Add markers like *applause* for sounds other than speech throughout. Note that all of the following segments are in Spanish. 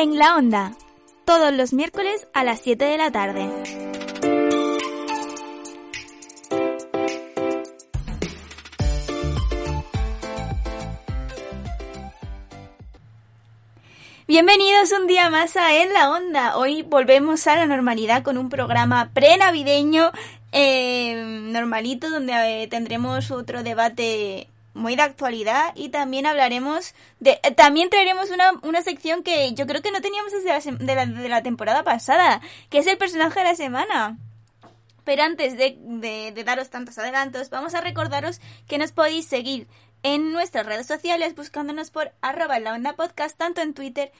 En la onda, todos los miércoles a las 7 de la tarde. Bienvenidos un día más a En la Onda. Hoy volvemos a la normalidad con un programa pre-navideño eh, normalito donde eh, tendremos otro debate muy de actualidad y también hablaremos de... eh, también traeremos una, una sección que yo creo que no teníamos desde la, de la, de la temporada pasada, que es el personaje de la semana. Pero antes de daros tantos adelantos, vamos a recordaros que nos podéis seguir en nuestras redes sociales buscándonos por arroba la onda podcast, tanto en Twitter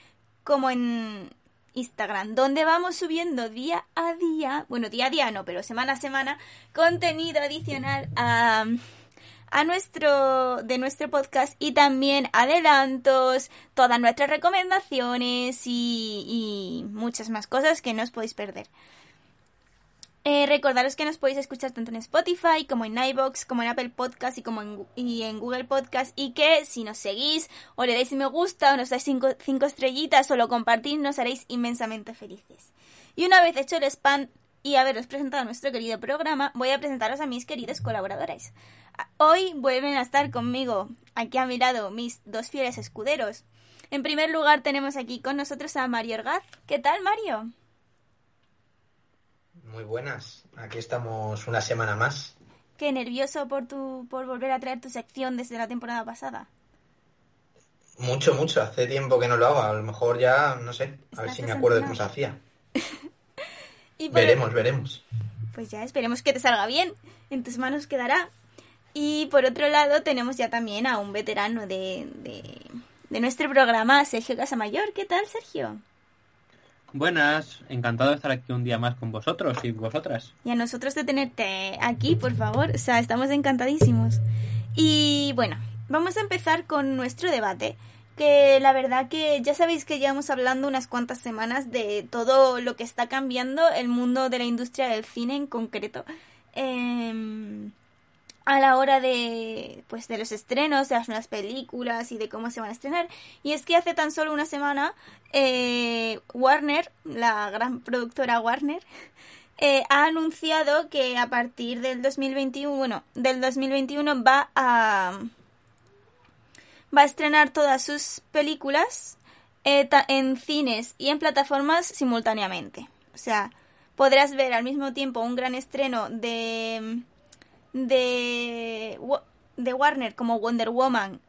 como en Instagram, donde vamos subiendo día a día, bueno, día a día no, pero semana a semana, contenido adicional a, a nuestro, de nuestro podcast y también adelantos, todas nuestras recomendaciones y, muchas más cosas que no os podéis perder. Eh, recordaros que nos podéis escuchar tanto en Spotify como en iBox, como en Apple Podcast y como en, y en Google Podcast y que si nos seguís o le dais me gusta o nos dais cinco estrellitas o lo compartís nos haréis inmensamente felices. Y una vez hecho el spam y haberos presentado nuestro querido programa, voy a presentaros a mis queridos colaboradores. A- Hoy vuelven a estar conmigo, aquí a mi lado, mis dos fieles escuderos. En primer lugar tenemos aquí con nosotros a Mario Orgaz. ¿Qué tal, Mario? Muy buenas, aquí estamos una semana más. Qué nervioso por tu por volver a traer tu sección desde la temporada pasada. Mucho, mucho, hace tiempo que no lo hago, a lo mejor ya, no sé, a ver si me acuerdo de cómo se hacía. *laughs* Y por- Veremos, veremos. Pues ya esperemos que te salga bien. En tus manos quedará. Y por otro lado tenemos ya también a un veterano de, de, de nuestro programa, Sergio Casamayor. ¿Qué tal, Sergio? Buenas, encantado de estar aquí un día más con vosotros y vosotras. Y a nosotros de tenerte aquí, por favor. O sea, estamos encantadísimos. Y bueno, vamos a empezar con nuestro debate. Que la verdad que ya sabéis que llevamos hablando unas cuantas semanas de todo lo que está cambiando el mundo de la industria del cine en concreto. Em, a la hora de pues de los estrenos de las nuevas películas y de cómo se van a estrenar y es que hace tan solo una semana eh, Warner la gran productora Warner *laughs* eh, ha anunciado que a partir del 2021 bueno del 2021 va a va a estrenar todas sus películas eh, en cines y en plataformas simultáneamente o sea podrás ver al mismo tiempo un gran estreno de de, de Warner como Wonder Woman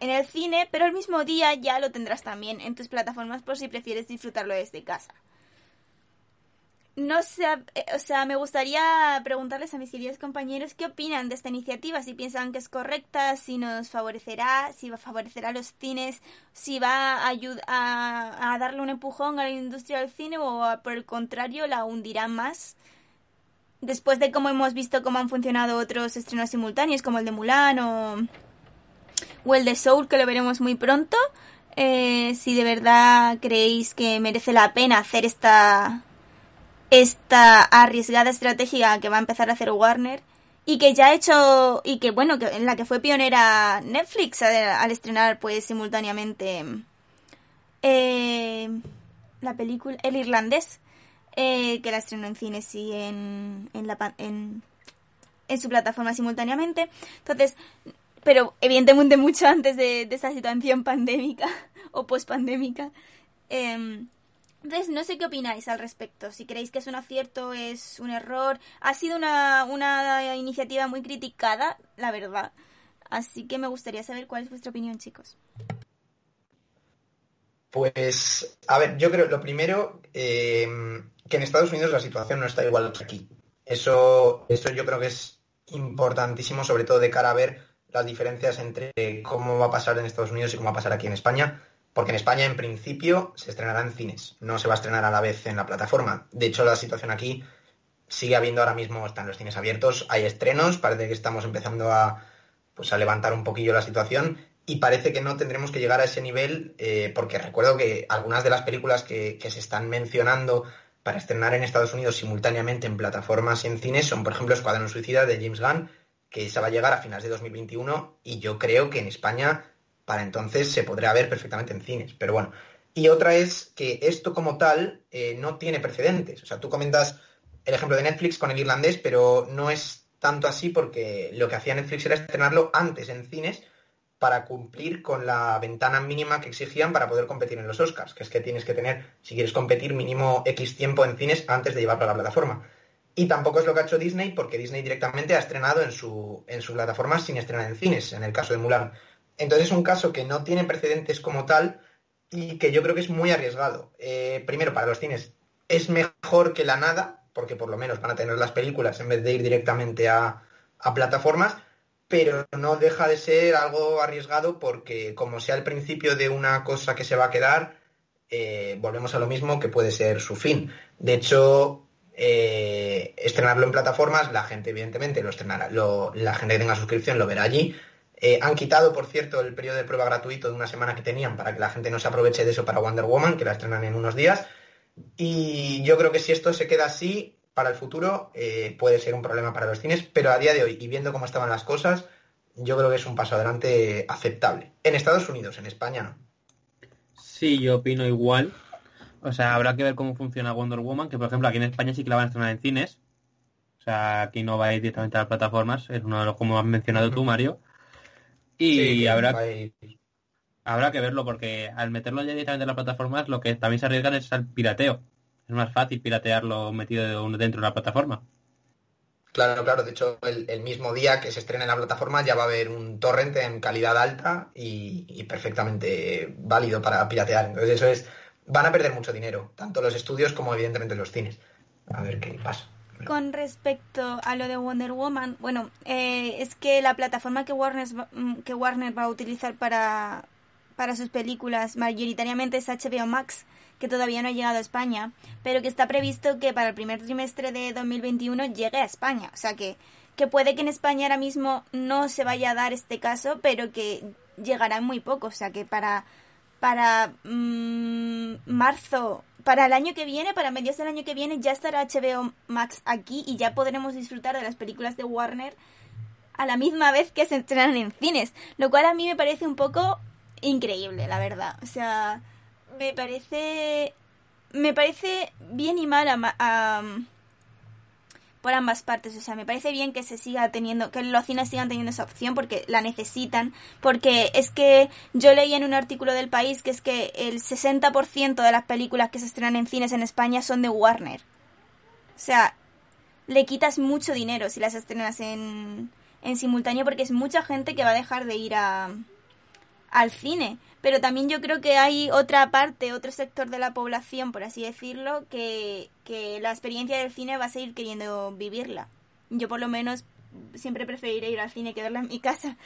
en el cine, pero el mismo día ya lo tendrás también en tus plataformas por si prefieres disfrutarlo desde casa. No sé, eh, o sea, me gustaría preguntarles a mis queridos compañeros qué opinan de esta iniciativa, si piensan que es correcta, si nos favorecerá, si va a favorecer a los cines, si va a, a, a darle un empujón a la industria del cine o a- por el contrario la hundirá más después de cómo hemos visto cómo han funcionado otros estrenos simultáneos, como el de Mulan o, o el de Soul, que lo veremos muy pronto, eh, si de verdad creéis que merece la pena hacer esta, esta arriesgada estrategia que va a empezar a hacer Warner y que ya ha hecho y que bueno que en la que fue pionera Netflix al, estrenar pues simultáneamente eh, la película El Irlandés eh, que la estrenó en cines y en, en, la, en, su plataforma simultáneamente. Entonces, pero evidentemente mucho antes de, de esa situación pandémica *laughs* o pospandémica. Eh, entonces, no sé qué opináis al respecto. Si creéis que es un acierto, es un error. Ha sido una, una iniciativa muy criticada, la verdad. Así que me gustaría saber cuál es vuestra opinión, chicos. Pues, a ver, yo creo, lo primero, eh, que en Estados Unidos la situación no está igual que aquí. Eso, eso yo creo que es importantísimo, sobre todo de cara a ver las diferencias entre cómo va a pasar en Estados Unidos y cómo va a pasar aquí en España, porque en España en principio se estrenará en cines, no se va a estrenar a la vez en la plataforma. De hecho, la situación aquí sigue habiendo ahora mismo, están los cines abiertos, hay estrenos, parece que estamos empezando a, pues, a levantar un poquillo la situación y parece que no tendremos que llegar a ese nivel, eh, porque recuerdo que algunas de las películas que, que se están mencionando para estrenar en Estados Unidos simultáneamente en plataformas y en cines son, por ejemplo, Escuadrón Suicida de James Gunn, que esa va a llegar a finales de 2021 y yo creo que en España para entonces se podrá ver perfectamente en cines. Pero bueno, Y otra es que esto como tal eh, no tiene precedentes. O sea, tú comentas el ejemplo de Netflix con el irlandés, pero no es tanto así porque lo que hacía Netflix era estrenarlo antes en cines para cumplir con la ventana mínima que exigían para poder competir en los Oscars, que es que tienes que tener, si quieres competir, mínimo X tiempo en cines antes de llevarlo a la plataforma. Y tampoco es lo que ha hecho Disney, porque Disney directamente ha estrenado en su, en su plataforma sin estrenar en cines, en el caso de Mulan. Entonces es un caso que no tiene precedentes como tal y que yo creo que es muy arriesgado. Eh, primero, para los cines es mejor que la nada, porque por lo menos van a tener las películas en vez de ir directamente a, plataformas, pero no deja de ser algo arriesgado porque como sea el principio de una cosa que se va a quedar, eh, volvemos a lo mismo que puede ser su fin. De hecho, eh, estrenarlo en plataformas, la gente evidentemente lo estrenará, la gente que tenga suscripción lo verá allí. Eh, han quitado, por cierto, el periodo de prueba gratuito de una semana que tenían para que la gente no se aproveche de eso para Wonder Woman, que la estrenan en unos días. Y yo creo que si esto se queda así, para el futuro eh, puede ser un problema para los cines, pero a día de hoy, y viendo cómo estaban las cosas, yo creo que es un paso adelante aceptable. En Estados Unidos, en España no. Sí, yo opino igual. O sea, habrá que ver cómo funciona Wonder Woman, que por ejemplo aquí en España sí que la van a estrenar en cines. O sea, aquí no va a ir directamente a las plataformas, es uno de los como has mencionado tú, Mario. Y habrá, habrá que verlo, porque al meterlo ya directamente en las plataformas, lo que también se arriesgan es al pirateo es más fácil piratearlo metido dentro de la plataforma. Claro, claro. De hecho, el, mismo día que se estrene en la plataforma ya va a haber un torrent en calidad alta y, perfectamente válido para piratear. Entonces, eso es. Van a perder mucho dinero, tanto los estudios como evidentemente los cines. A ver qué pasa. Con respecto a lo de Wonder Woman, bueno, eh, es que la plataforma que Warner, que Warner va a utilizar para, para sus películas mayoritariamente es HBO Max que todavía no ha llegado a España, pero que está previsto que para el primer trimestre de 2021 llegue a España. O sea que, que puede que en España ahora mismo no se vaya a dar este caso, pero que llegará muy poco. O sea que para, para mm, marzo, para el año que viene, para mediados del año que viene, ya estará HBO Max aquí y ya podremos disfrutar de las películas de Warner a la misma vez que se estrenan en cines. Lo cual a mí me parece un poco increíble, la verdad. O sea, me parece me parece bien y mal ambas partes, o sea, me parece bien que se siga teniendo, que los cines sigan teniendo esa opción porque la necesitan, porque es que yo leí en un artículo del país que es que el 60% de las películas que se estrenan en cines en España son de Warner. O sea, le quitas mucho dinero si las estrenas en, en simultáneo porque es mucha gente que va a dejar de ir a, al cine pero también yo creo que hay otra parte, otro sector de la población, por así decirlo, que, la experiencia del cine va a seguir queriendo vivirla. Yo por lo menos siempre preferiré ir al cine que verla en mi casa.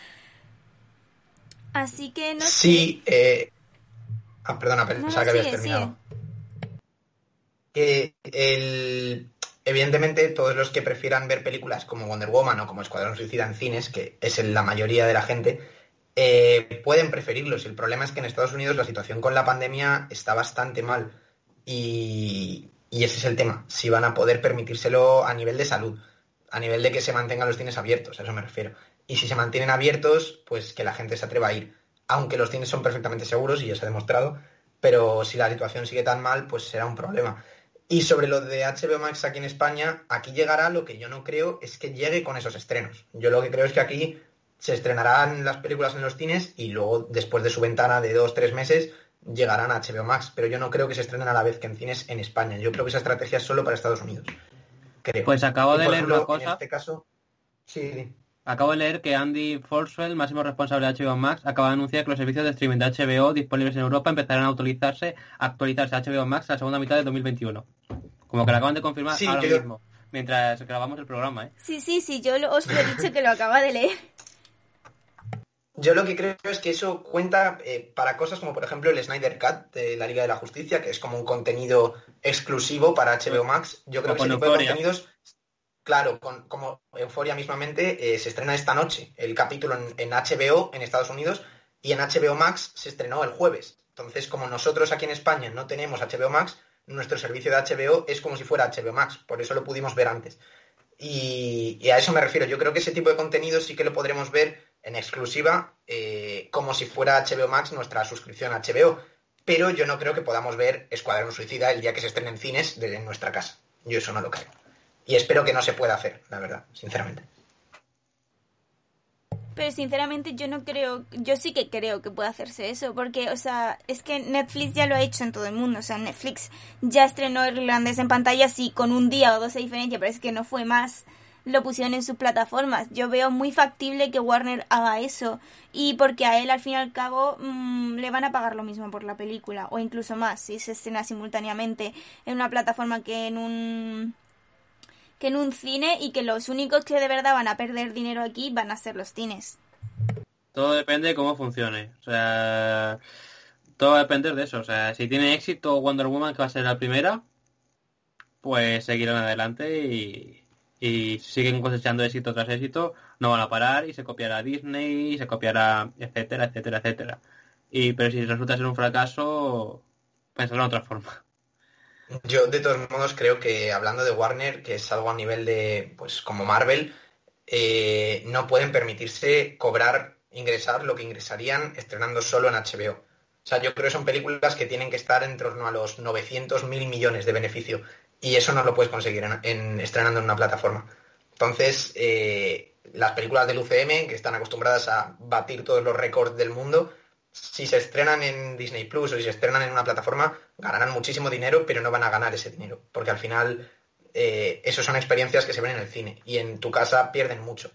Así que no sí, Eh... Ah, perdona, pensaba que habías terminado. el... Evidentemente, todos los que prefieran ver películas como Wonder Woman o como Escuadrón Suicida en cines, que es la mayoría de la gente, eh, pueden preferirlos. El problema es que en Estados Unidos la situación con la pandemia está bastante mal y, ese es el tema. Si van a poder permitírselo a nivel de salud, a nivel de que se mantengan los cines abiertos, a eso me refiero. Y si se mantienen abiertos, pues que la gente se atreva a ir. Aunque los cines son perfectamente seguros y ya se ha demostrado, pero si la situación sigue tan mal, pues será un problema. Y sobre lo de HBO Max aquí en España, aquí llegará lo que yo no creo es que llegue con esos estrenos. Yo lo que creo es que aquí se estrenarán las películas en los cines y luego, después de su ventana de dos, tres meses, llegarán a HBO Max. Pero yo no creo que se estrenen a la vez que en cines en España. Yo creo que esa estrategia es solo para Estados Unidos. Pues acabo de leer una cosa. En este caso, sí. Acabo de leer que Andy Forswell, máximo responsable de HBO Max, acaba de anunciar que los servicios de streaming de HBO disponibles en Europa empezarán a actualizarse, a actualizarse a HBO Max a la segunda mitad de 2021. Como que lo acaban de confirmar ahora mismo, mientras grabamos el programa, ¿eh? Sí, sí, sí, yo os lo he dicho que lo acaba de leer. Yo lo que creo es que eso cuenta eh, para cosas como, por ejemplo, el Snyder Cut de la Liga de la Justicia, que es como un contenido exclusivo para HBO Max. Yo creo que ese tipo de contenidos, claro, con, como Euforia mismamente, eh, se estrena esta noche el capítulo en, HBO en Estados Unidos y en HBO Max se estrenó el jueves. Entonces, como nosotros aquí en España no tenemos HBO Max, nuestro servicio de HBO es como si fuera HBO Max, por eso lo pudimos ver antes. y a eso me refiero. Yo creo que ese tipo de contenido sí que lo podremos ver en exclusiva eh, como si fuera HBO Max nuestra suscripción a HBO. pero yo no creo que podamos ver Escuadrón Suicida el día que se estrene en cines desde nuestra casa. Yo eso no lo creo. Y espero que no se pueda hacer, la verdad, sinceramente. Pero sinceramente yo no creo, yo sí que creo que puede hacerse eso, porque, o sea, es que Netflix ya lo ha hecho en todo el mundo, o sea, Netflix ya estrenó Irlandés en pantalla, sí, con un día o dos de diferencia, pero es que no fue más, lo pusieron en sus plataformas. Yo veo muy factible que Warner haga eso, y porque a él al fin y al cabo mmm, le van a pagar lo mismo por la película, o incluso más, si se estrena simultáneamente en una plataforma que en un que en un cine y que los únicos que de verdad van a perder dinero aquí van a ser los cines. Todo depende de cómo funcione. O sea, todo va a depender de eso. O sea, si tiene éxito Wonder Woman, que va a ser la primera, pues seguirán adelante y, y siguen cosechando éxito tras éxito, no van a parar y se copiará Disney, se copiará, etcétera, etcétera, etcétera. Y, pero si resulta ser un fracaso, pensarlo de otra forma. Yo, de todos modos, creo que hablando de Warner, que es algo a nivel de, pues como Marvel, eh, no pueden permitirse cobrar, ingresar lo que ingresarían estrenando solo en HBO. O sea, yo creo que son películas que tienen que estar en torno a los 900 mil millones de beneficio. Y eso no lo puedes conseguir en, en estrenando en una plataforma. Entonces, eh, las películas del UCM, que están acostumbradas a batir todos los récords del mundo, si se estrenan en Disney Plus o si se estrenan en una plataforma, ganarán muchísimo dinero, pero no van a ganar ese dinero, porque al final eh, son experiencias que se ven en el cine y en tu casa pierden mucho.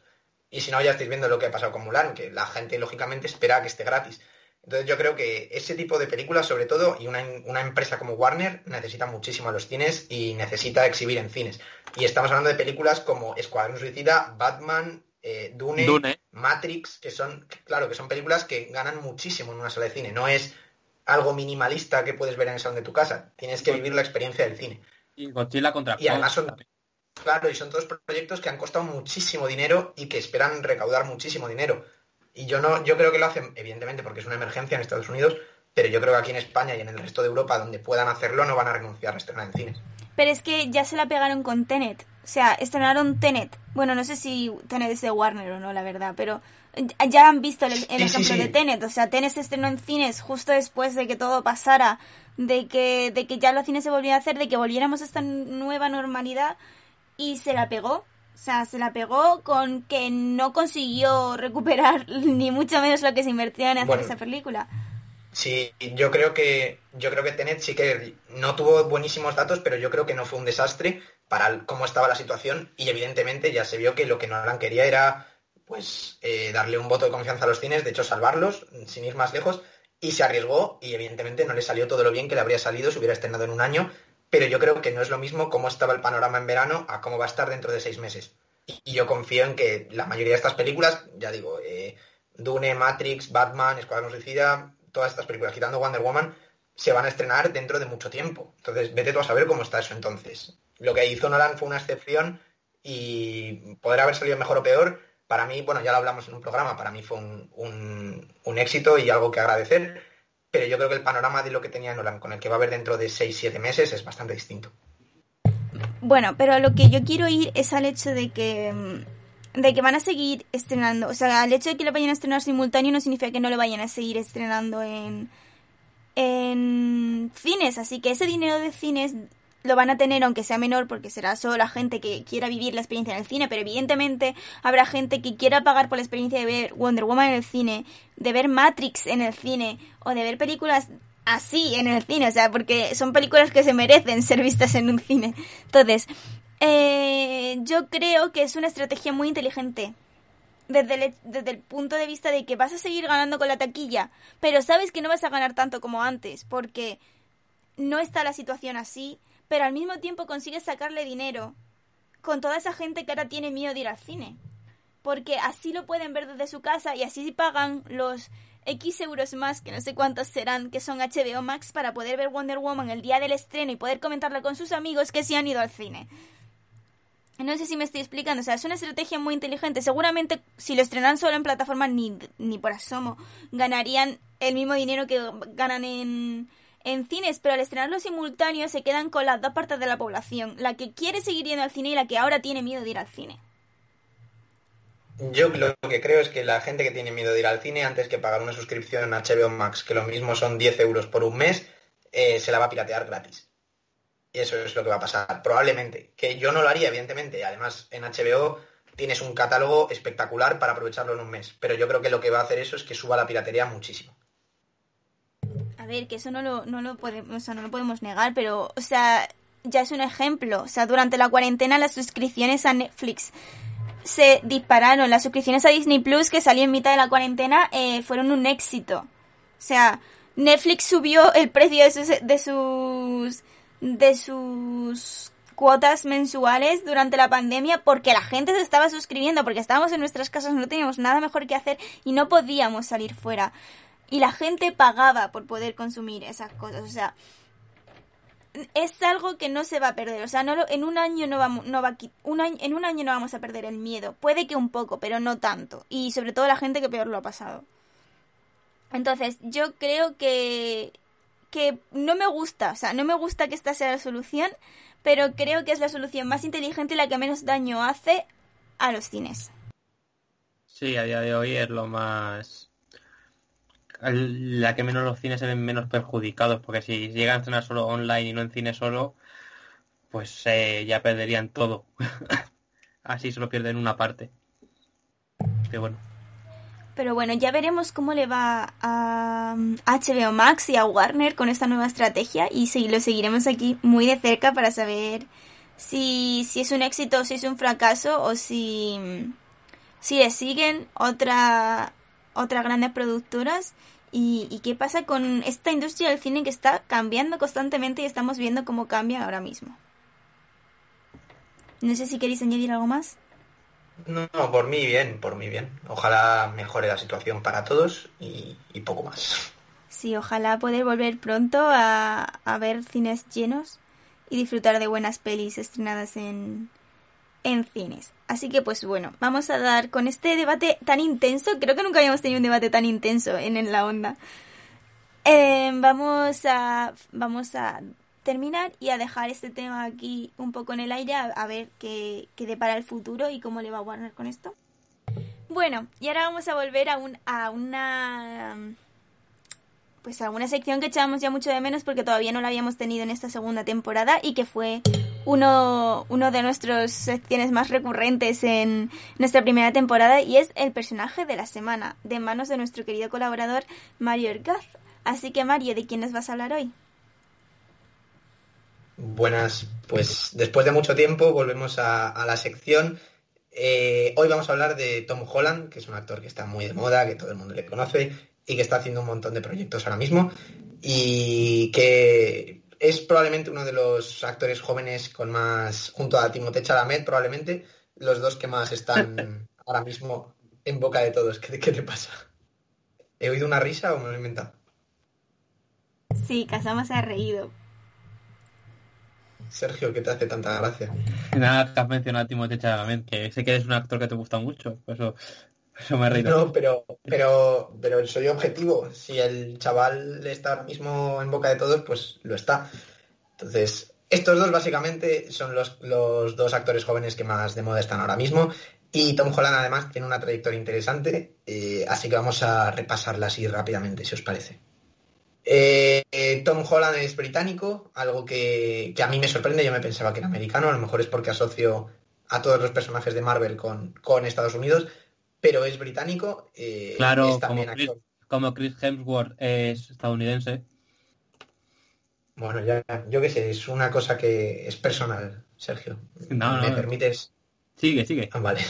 Y si no, ya estáis viendo lo que ha pasado con Mulan, que la gente lógicamente espera que esté gratis. Entonces yo creo que ese tipo de películas, sobre todo, y una, una, empresa como Warner, necesita muchísimo a los cines y necesita exhibir en cines. Y estamos hablando de películas como Escuadrón Suicida, Batman, eh, Dune, Dune, Matrix, que son, claro, que son películas que ganan muchísimo en una sala de cine. No es algo minimalista que puedes ver en el salón de tu casa. Tienes que vivir la experiencia del cine. Y Godzilla contra Y además son, claro, y son todos proyectos que han costado muchísimo dinero y que esperan recaudar muchísimo dinero. Y yo no, yo creo que lo hacen, evidentemente, porque es una emergencia en Estados Unidos, pero yo creo que aquí en España y en el resto de Europa, donde puedan hacerlo, no van a renunciar a estrenar en cines. Pero es que ya se la pegaron con Tenet. O sea, estrenaron Tenet. Bueno, no sé si Tenet es de Warner o no, la verdad, pero ya han visto el, el Sí, ejemplo sí, sí. de Tenet. O sea, Tenet se estrenó en cines justo después de que todo pasara, de que, de que ya los cines se volvían a hacer, de que volviéramos a esta nueva normalidad y se la pegó. O sea, se la pegó con que no consiguió recuperar *laughs* ni mucho menos lo que se invertía en hacer Bueno. esa película. Sí, yo creo que yo creo que Tenet sí que no tuvo buenísimos datos, pero yo creo que no fue un desastre para cómo estaba la situación y evidentemente ya se vio que lo que Nolan quería era pues eh, darle un voto de confianza a los cines, de hecho salvarlos sin ir más lejos y se arriesgó y evidentemente no le salió todo lo bien que le habría salido si hubiera estrenado en un año, pero yo creo que no es lo mismo cómo estaba el panorama en verano a cómo va a estar dentro de seis meses. Y, yo confío en que la mayoría de estas películas, ya digo, eh, Dune, Matrix, Batman, Escuadrón Suicida, todas estas películas, quitando Wonder Woman, se van a estrenar dentro de mucho tiempo. Entonces, vete tú a saber cómo está eso entonces. Lo que hizo Nolan fue una excepción y podrá haber salido mejor o peor. Para mí, bueno, ya lo hablamos en un programa, para mí fue un- un éxito y algo que agradecer, pero yo creo que el panorama de lo que tenía Nolan con el que va a haber dentro de 6-7 meses es bastante distinto. Bueno, pero a lo que yo quiero ir es al hecho de que mm, de que van a seguir estrenando, o sea, el hecho de que lo vayan a estrenar simultáneo no significa que no lo vayan a seguir estrenando en en cines, así que ese dinero de cines lo van a tener aunque sea menor porque será solo la gente que quiera vivir la experiencia en el cine, pero evidentemente habrá gente que quiera pagar por la experiencia de ver Wonder Woman en el cine, de ver Matrix en el cine o de ver películas así en el cine, o sea, porque son películas que se merecen ser vistas en un cine. Entonces, eh, yo creo que es una estrategia muy inteligente desde el, desde el punto de vista de que vas a seguir ganando con la taquilla, pero sabes que no vas a ganar tanto como antes, porque no está la situación así, pero al mismo tiempo consigues sacarle dinero con toda esa gente que ahora tiene miedo de ir al cine. Porque así lo pueden ver desde su casa y así pagan los X euros más, que no sé cuántos serán, que son HBO Max, para poder ver Wonder Woman el día del estreno y poder comentarla con sus amigos que sí han ido al cine. No sé si me estoy explicando, o sea, es una estrategia muy inteligente. Seguramente si lo estrenan solo en plataforma ni, ni por asomo ganarían el mismo dinero que ganan en, en cines, pero al estrenarlo simultáneo se quedan con las dos partes de la población, la que quiere seguir yendo al cine y la que ahora tiene miedo de ir al cine. Yo lo que creo es que la gente que tiene miedo de ir al cine antes que pagar una suscripción a HBO Max, que lo mismo son 10 euros por un mes, eh, se la va a piratear gratis. Y eso es lo que va a pasar, probablemente. Que yo no lo haría, evidentemente. Además, en HBO tienes un catálogo espectacular para aprovecharlo en un mes. Pero yo creo que lo que va a hacer eso es que suba la piratería muchísimo. A ver, que eso no lo, no lo podemos, no lo podemos negar, pero, o sea, ya es un ejemplo. O sea, durante la cuarentena las suscripciones a Netflix se dispararon. Las suscripciones a Disney Plus, que salió en mitad de la cuarentena, eh, fueron un éxito. O sea, Netflix subió el precio de sus, de sus, de sus cuotas mensuales durante la pandemia porque la gente se estaba suscribiendo, porque estábamos en nuestras casas, no teníamos nada mejor que hacer y no podíamos salir fuera. Y la gente pagaba por poder consumir esas cosas. O sea, es algo que no se va a perder. O sea, no en un año no vamos, no va un año, en un año no vamos a perder el miedo. Puede que un poco, pero no tanto. Y sobre todo la gente que peor lo ha pasado. Entonces, yo creo que que no me gusta, o sea, no me gusta que esta sea la solución, pero creo que es la solución más inteligente y la que menos daño hace a los cines. Sí, a día de hoy es lo más la que menos los cines se ven menos perjudicados, porque si llegan a estrenar solo online y no en cine solo, pues eh, ya perderían todo. *laughs* Así solo pierden una parte. Pero bueno. Pero bueno, ya veremos cómo le va a HBO Max y a Warner con esta nueva estrategia y sí, lo seguiremos aquí muy de cerca para saber si, si es un éxito o si es un fracaso o si, si le siguen otra, otras grandes productoras y, qué pasa con esta industria del cine que está cambiando constantemente y estamos viendo cómo cambia ahora mismo. No sé si queréis añadir algo más. No, por mí bien, por mí bien. Ojalá mejore la situación para todos y, poco más. Sí, ojalá poder volver pronto a, a ver cines llenos y disfrutar de buenas pelis estrenadas en, en cines. Así que pues bueno, vamos a dar con este debate tan intenso, creo que nunca habíamos tenido un debate tan intenso en, en la onda. Eh, vamos a vamos a terminar y a dejar este tema aquí un poco en el aire a, ver qué, qué, depara el futuro y cómo le va a Warner con esto. Bueno, y ahora vamos a volver a, un, a una pues a una sección que echábamos ya mucho de menos porque todavía no la habíamos tenido en esta segunda temporada y que fue uno, uno de nuestras secciones más recurrentes en nuestra primera temporada y es el personaje de la semana, de manos de nuestro querido colaborador Mario Ergaz. Así que Mario, ¿de quién nos vas a hablar hoy? Buenas, pues después de mucho tiempo volvemos a, la sección. Eh, hoy vamos a hablar de Tom Holland, que es un actor que está muy de moda, que todo el mundo le conoce y que está haciendo un montón de proyectos ahora mismo y que es probablemente uno de los actores jóvenes con más, junto a Timothée Chalamet, probablemente, los dos que más están *laughs* ahora mismo en boca de todos. ¿Qué, te pasa? ¿He oído una risa o me lo he inventado? Sí, Casama se ha reído. Sergio, ¿qué te hace tanta gracia? Nada, te has mencionado a Timothée Chalamet, que sé que eres un actor que te gusta mucho, por eso, *laughs* me he reído. No, pero, pero, pero soy objetivo. Si el chaval está ahora mismo en boca de todos, pues lo está. Entonces, estos dos básicamente son los, dos actores jóvenes que más de moda están ahora mismo. Y Tom Holland además tiene una trayectoria interesante, eh, así que vamos a repasarla así rápidamente, si os parece. Eh, Tom Holland es británico, algo que, a mí me sorprende, yo me pensaba que era americano, a lo mejor es porque asocio a todos los personajes de Marvel con, con Estados Unidos, pero es británico. Eh, claro, como, Chris, Hemsworth es estadounidense. Bueno, ya, yo qué sé, es una cosa que es personal, Sergio. No, ¿Me permites? Sigue, sigue. Ah, vale.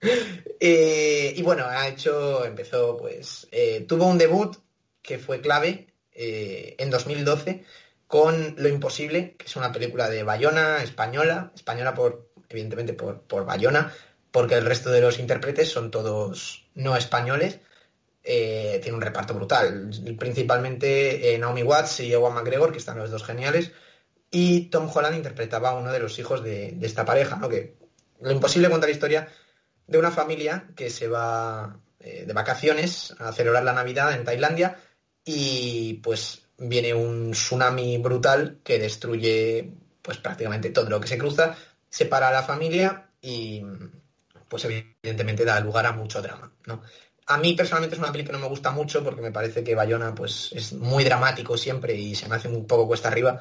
*laughs* Eh, y bueno, ha hecho, empezó, pues, eh, tuvo un debut que fue clave en 2012 con Lo Imposible, que es una película de Bayona, española, española por, evidentemente por, por Bayona, porque el resto de los intérpretes son todos no españoles. Eh, tiene un reparto brutal. Principalmente eh, Naomi Watts y Ewan McGregor, que están los dos geniales. Y Tom Holland interpretaba a uno de los hijos de, esta pareja, ¿no? Que lo imposible contar la historia de una familia que se va eh, de vacaciones a celebrar la Navidad en Tailandia y pues viene un tsunami brutal que destruye pues prácticamente todo lo que se cruza, separa a la familia y, pues evidentemente da lugar a mucho drama, ¿no? A mí personalmente es una película que no me gusta mucho porque me parece que Bayona pues, es muy dramático siempre y se me hace un poco cuesta arriba,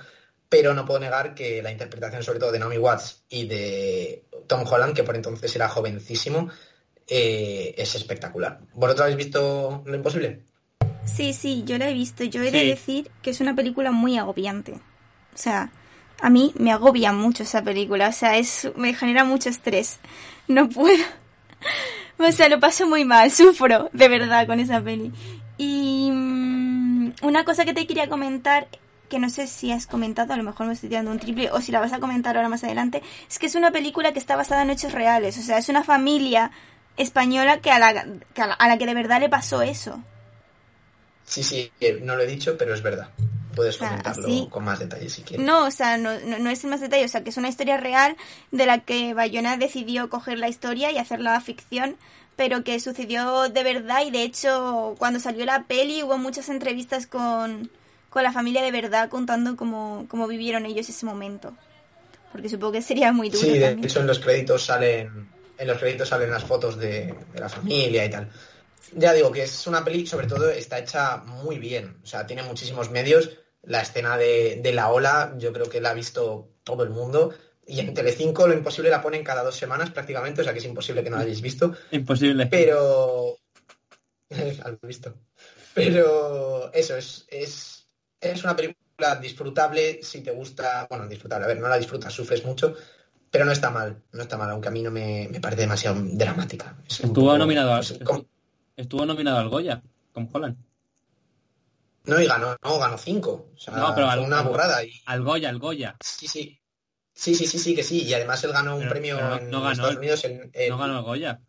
pero no puedo negar que la interpretación sobre todo de Naomi Watts y de Tom Holland, que por entonces era jovencísimo, eh, es espectacular. ¿Vosotros habéis visto Lo Imposible? Sí, sí, yo la he visto. Yo he de decir que es una película muy agobiante. O sea, a mí me agobia mucho esa película. O sea, es, me genera mucho estrés. No puedo. *laughs* O sea, lo paso muy mal, *laughs* sufro de verdad con esa peli. Y mm, una cosa que te quería comentar, que no sé si has comentado, a lo mejor me estoy tirando un triple, o si la vas a comentar ahora más adelante, es que es una película que está basada en hechos reales. O sea, es una familia española que a la que, a la, que de verdad le pasó eso. Sí, sí, eh, no lo he dicho, pero es verdad. Puedes comentarlo con más detalle si quieres. No, o sea, no, no, es más detalle, o sea, que es una historia real de la que Bayona decidió coger la historia y hacerla ficción, pero que sucedió de verdad y de hecho cuando salió la peli hubo muchas entrevistas con, con la familia de verdad contando cómo, cómo vivieron ellos ese momento. Porque supongo que sería muy duro. Sí, de hecho en los créditos salen en los créditos salen las fotos de, de la familia y tal. Ya digo que es una peli, sobre todo, está hecha muy bien. O sea, tiene muchísimos medios la escena de, la ola, yo creo que la ha visto todo el mundo. Y en Telecinco lo imposible la ponen cada dos semanas prácticamente, o sea que es imposible que no la hayáis visto. Imposible. Pero. *laughs* Visto. Pero eso, es, es, es una película disfrutable si te gusta. Bueno, disfrutable, a ver, no la disfrutas, sufres mucho, pero no está mal, no está mal, aunque a mí no me, parece demasiado dramática. estuvo, nominado a, estuvo nominado al Goya, con Holland. No, y ganó, no, ganó cinco. O sea, no, pero fue una burrada. Y... Al Goya, al Goya. Sí, sí. Sí, sí, sí, sí, que sí. Y además él ganó un premio en no ganó, Estados Unidos. En, No ganó el Goya.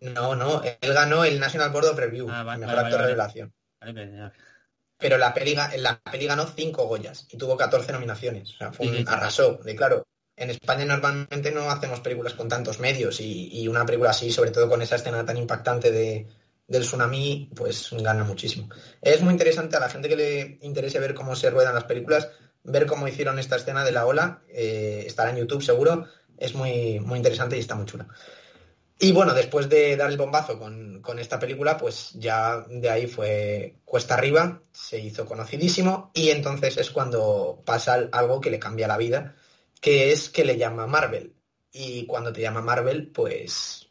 No, no, él ganó el National Board of Review, ah, vale, mejor actor de revelación. Pero la peli, la peli ganó cinco Goyas y tuvo 14 nominaciones. O sea, fue un arrasó. De claro, en España normalmente no hacemos películas con tantos medios y, y, una película así, sobre todo con esa escena tan impactante de, del tsunami, pues gana muchísimo. Es muy interesante a la gente que le interese ver cómo se ruedan las películas, ver cómo hicieron esta escena de la ola, eh, estará en YouTube seguro, es muy, muy interesante y está muy chula. Y bueno, después de dar el bombazo con, con, esta película, pues ya de ahí fue cuesta arriba, se hizo conocidísimo y entonces es cuando pasa algo que le cambia la vida, que es que le llama Marvel. Y cuando te llama Marvel, pues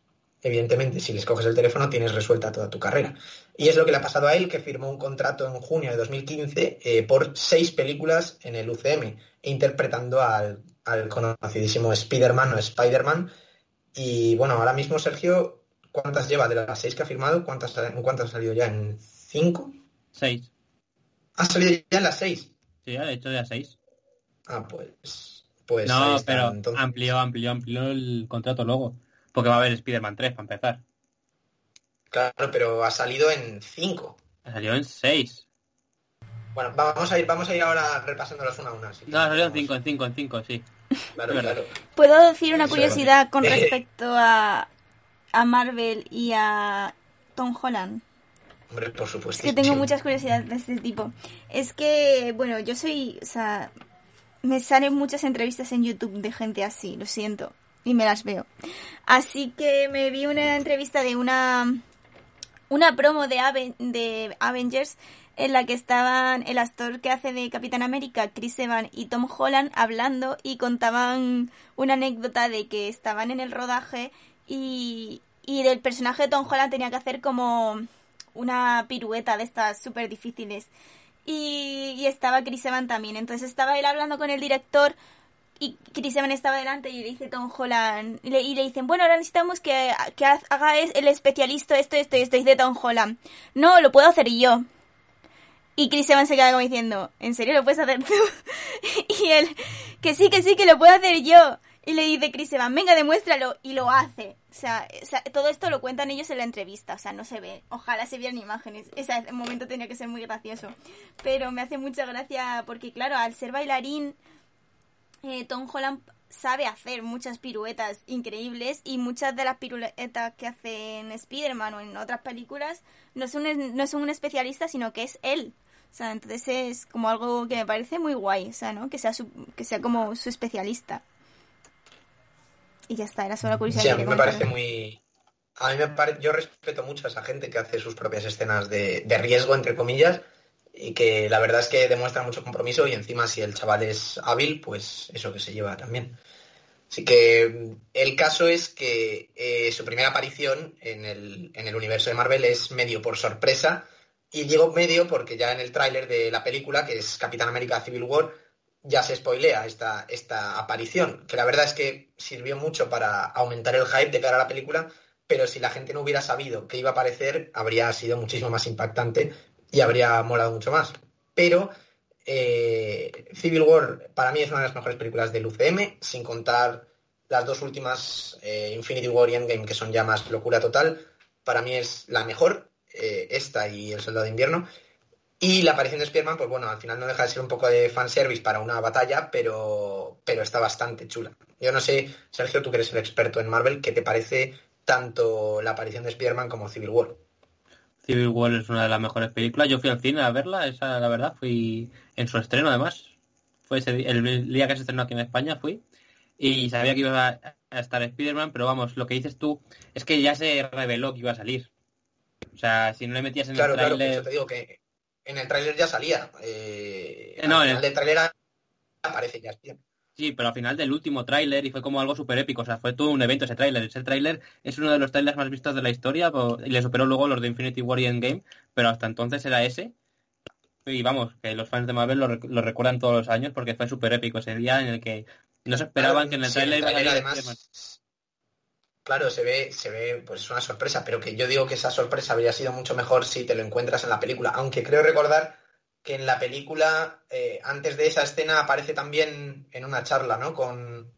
evidentemente, si les coges el teléfono tienes resuelta toda tu carrera. Y es lo que le ha pasado a él, que firmó un contrato en junio de 2015 eh, por seis películas en el UCM, interpretando al, conocidísimo Spider-Man o Spider-Man. Y bueno, ahora mismo, Sergio, ¿cuántas lleva de las seis que ha firmado? ¿Cuántas, cuántas ha salido ya? ¿En cinco? Seis. ¿Ha salido ya en las seis? Sí, ha hecho ya seis. Ah, pues... pues no, pero amplió, amplió, amplió el contrato luego. Porque va a haber Spider-Man 3 para empezar. Claro, pero ha salido en 5. Ha salido en 6. Bueno, vamos a ir, vamos a ir ahora repasándolos una a una. no, ha salido en 5, en 5, en 5, sí. Claro, claro. ¿Puedo decir una curiosidad con respecto a, a Marvel y a Tom Holland? Hombre, por supuesto. Es que tengo muchas curiosidades de este tipo. Es que, bueno, yo soy, o sea, me salen muchas entrevistas en YouTube de gente así, lo siento y me las veo. Así que me vi una entrevista de una una promo de, de Avengers en la que estaban el actor que hace de Capitán América, Chris Evans y Tom Holland hablando y contaban una anécdota de que estaban en el rodaje y, y del personaje de Tom Holland tenía que hacer como una pirueta de estas súper difíciles. Y, y estaba Chris Evans también. Entonces estaba él hablando con el director y Chris Evans estaba delante y le dice Tom Holland y le, y le dicen bueno ahora necesitamos que, que haga el especialista esto esto esto dice Tom Holland no lo puedo hacer yo y Chris Evans se queda como diciendo ¿en serio lo puedes hacer tú? *laughs* y él que sí que sí que lo puedo hacer yo y le dice Chris Evans venga demuéstralo y lo hace. O sea, todo esto lo cuentan ellos en la entrevista o sea no se ve. Ojalá se vieran imágenes. *laughs* Ese momento tenía que ser muy gracioso. Pero me hace mucha gracia porque claro al ser bailarín eh, Tom Holland sabe hacer muchas piruetas increíbles y muchas de las piruetas que hace en Spider-Man o en otras películas no son, no son un especialista, sino que es él. O sea, entonces es como algo que me parece muy guay, o sea, ¿no? Que sea, que sea como su especialista. Y ya está, era solo curiosidad. Sí, a mí me parece muy... A mí me parece... Yo respeto mucho a esa gente que hace sus propias escenas de, de riesgo, entre comillas, y que la verdad es que demuestra mucho compromiso y encima si el chaval es hábil, pues eso que se lleva también. Así que el caso es que eh, su primera aparición en el, en el, universo de Marvel es medio por sorpresa y digo medio porque ya en el tráiler de la película, que es Capitán América Civil War, ya se spoilea esta, esta aparición, que la verdad es que sirvió mucho para aumentar el hype de cara a la película, pero si la gente no hubiera sabido que iba a aparecer, habría sido muchísimo más impactante y habría molado mucho más. Pero eh, Civil War para mí es una de las mejores películas del UCM, sin contar las dos últimas, eh, Infinity War y Endgame, que son ya más locura total. Para mí es la mejor, eh, esta y El Soldado de Invierno. Y la aparición de Spider-Man, pues bueno, al final no deja de ser un poco de fanservice para una batalla, pero, pero está bastante chula. Yo no sé, Sergio, tú que eres el experto en Marvel, ¿qué te parece tanto la aparición de Spider-Man como Civil War? Civil War es una de las mejores películas. Yo fui al cine a verla, esa la verdad, fui en su estreno además. Fue ese día, el día que se estrenó aquí en España fui y sabía que iba a estar Spider-Man, pero vamos, lo que dices tú es que ya se reveló que iba a salir. O sea, si no le metías en claro, el tráiler... Claro, te digo que en el tráiler ya salía. Eh, no, en el del tráiler aparece ya. Sí, pero al final del último tráiler y fue como algo súper épico, o sea, fue todo un evento ese tráiler. Ese tráiler es uno de los trailers más vistos de la historia y le superó luego los de Infinity War y Endgame, pero hasta entonces era ese. Y vamos, que los fans de Marvel lo, lo recuerdan todos los años porque fue súper épico ese día en el que no se esperaban claro, que en el sí, tráiler además, Claro, se ve, se ve, pues es una sorpresa, pero que yo digo que esa sorpresa habría sido mucho mejor si te lo encuentras en la película, aunque creo recordar que en la película, eh, antes de esa escena, aparece también en una charla, ¿no? Con,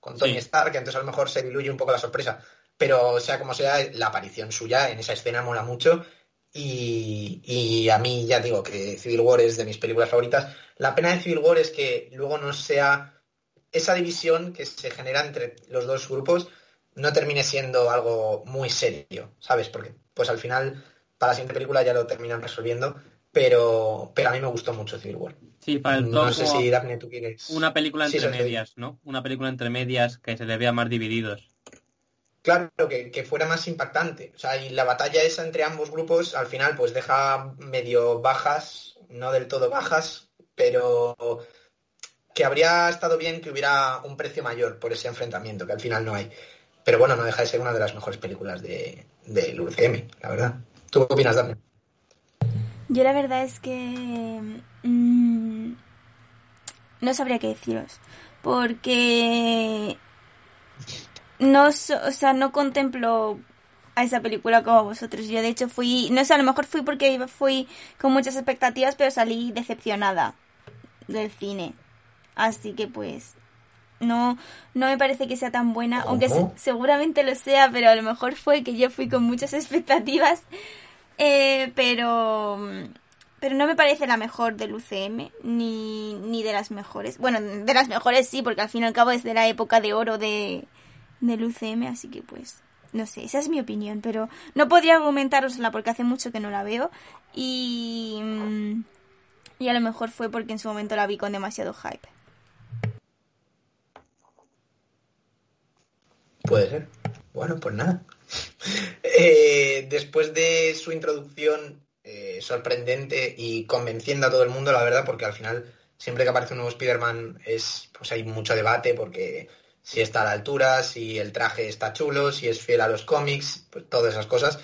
con Tony Sí. Stark, entonces a lo mejor se diluye un poco la sorpresa. Pero sea como sea, la aparición suya en esa escena mola mucho. Y, y a mí ya digo que Civil War es de mis películas favoritas. La pena de Civil War es que luego no sea esa división que se genera entre los dos grupos no termine siendo algo muy serio, ¿sabes? Porque pues al final para la siguiente película ya lo terminan resolviendo, pero, pero a mí me gustó mucho Civil War. Sí, para el No sé si Daphne tú quieres... una película entre medias, ¿no? Una película entre medias que se les vea más divididos. Claro, que, que fuera más impactante. O sea, y la batalla esa entre ambos grupos al final pues deja medio bajas, no del todo bajas, pero que habría estado bien que hubiera un precio mayor por ese enfrentamiento, que al final no hay. Pero bueno, no deja de ser una de las mejores películas de, del UCM, la verdad. ¿Tú qué opinas, Daphne? Yo la verdad es que mm, no sabría qué deciros, porque no, so- o sea, no contemplo a esa película como vosotros. Yo de hecho fui, no sé, a lo mejor fui porque fui con muchas expectativas, pero salí decepcionada del cine. Así que pues no, no me parece que sea tan buena, aunque seguramente lo sea, pero a lo mejor fue que yo fui con muchas *laughs* expectativas. Eh, pero pero no me parece la mejor del UCM ni, ni de las mejores. Bueno, de las mejores sí, porque al fin y al cabo es de la época de oro de del UCM, así que pues no sé, esa es mi opinión, pero no podría argumentárosla porque hace mucho que no la veo y y a lo mejor fue porque en su momento la vi con demasiado hype. Puede ser. Bueno, pues nada. Eh, después de su introducción eh, sorprendente y convenciendo a todo el mundo, la verdad, porque al final siempre que aparece un nuevo Spider-Man es, pues hay mucho debate porque si está a la altura, si el traje está chulo, si es fiel a los cómics, pues todas esas cosas.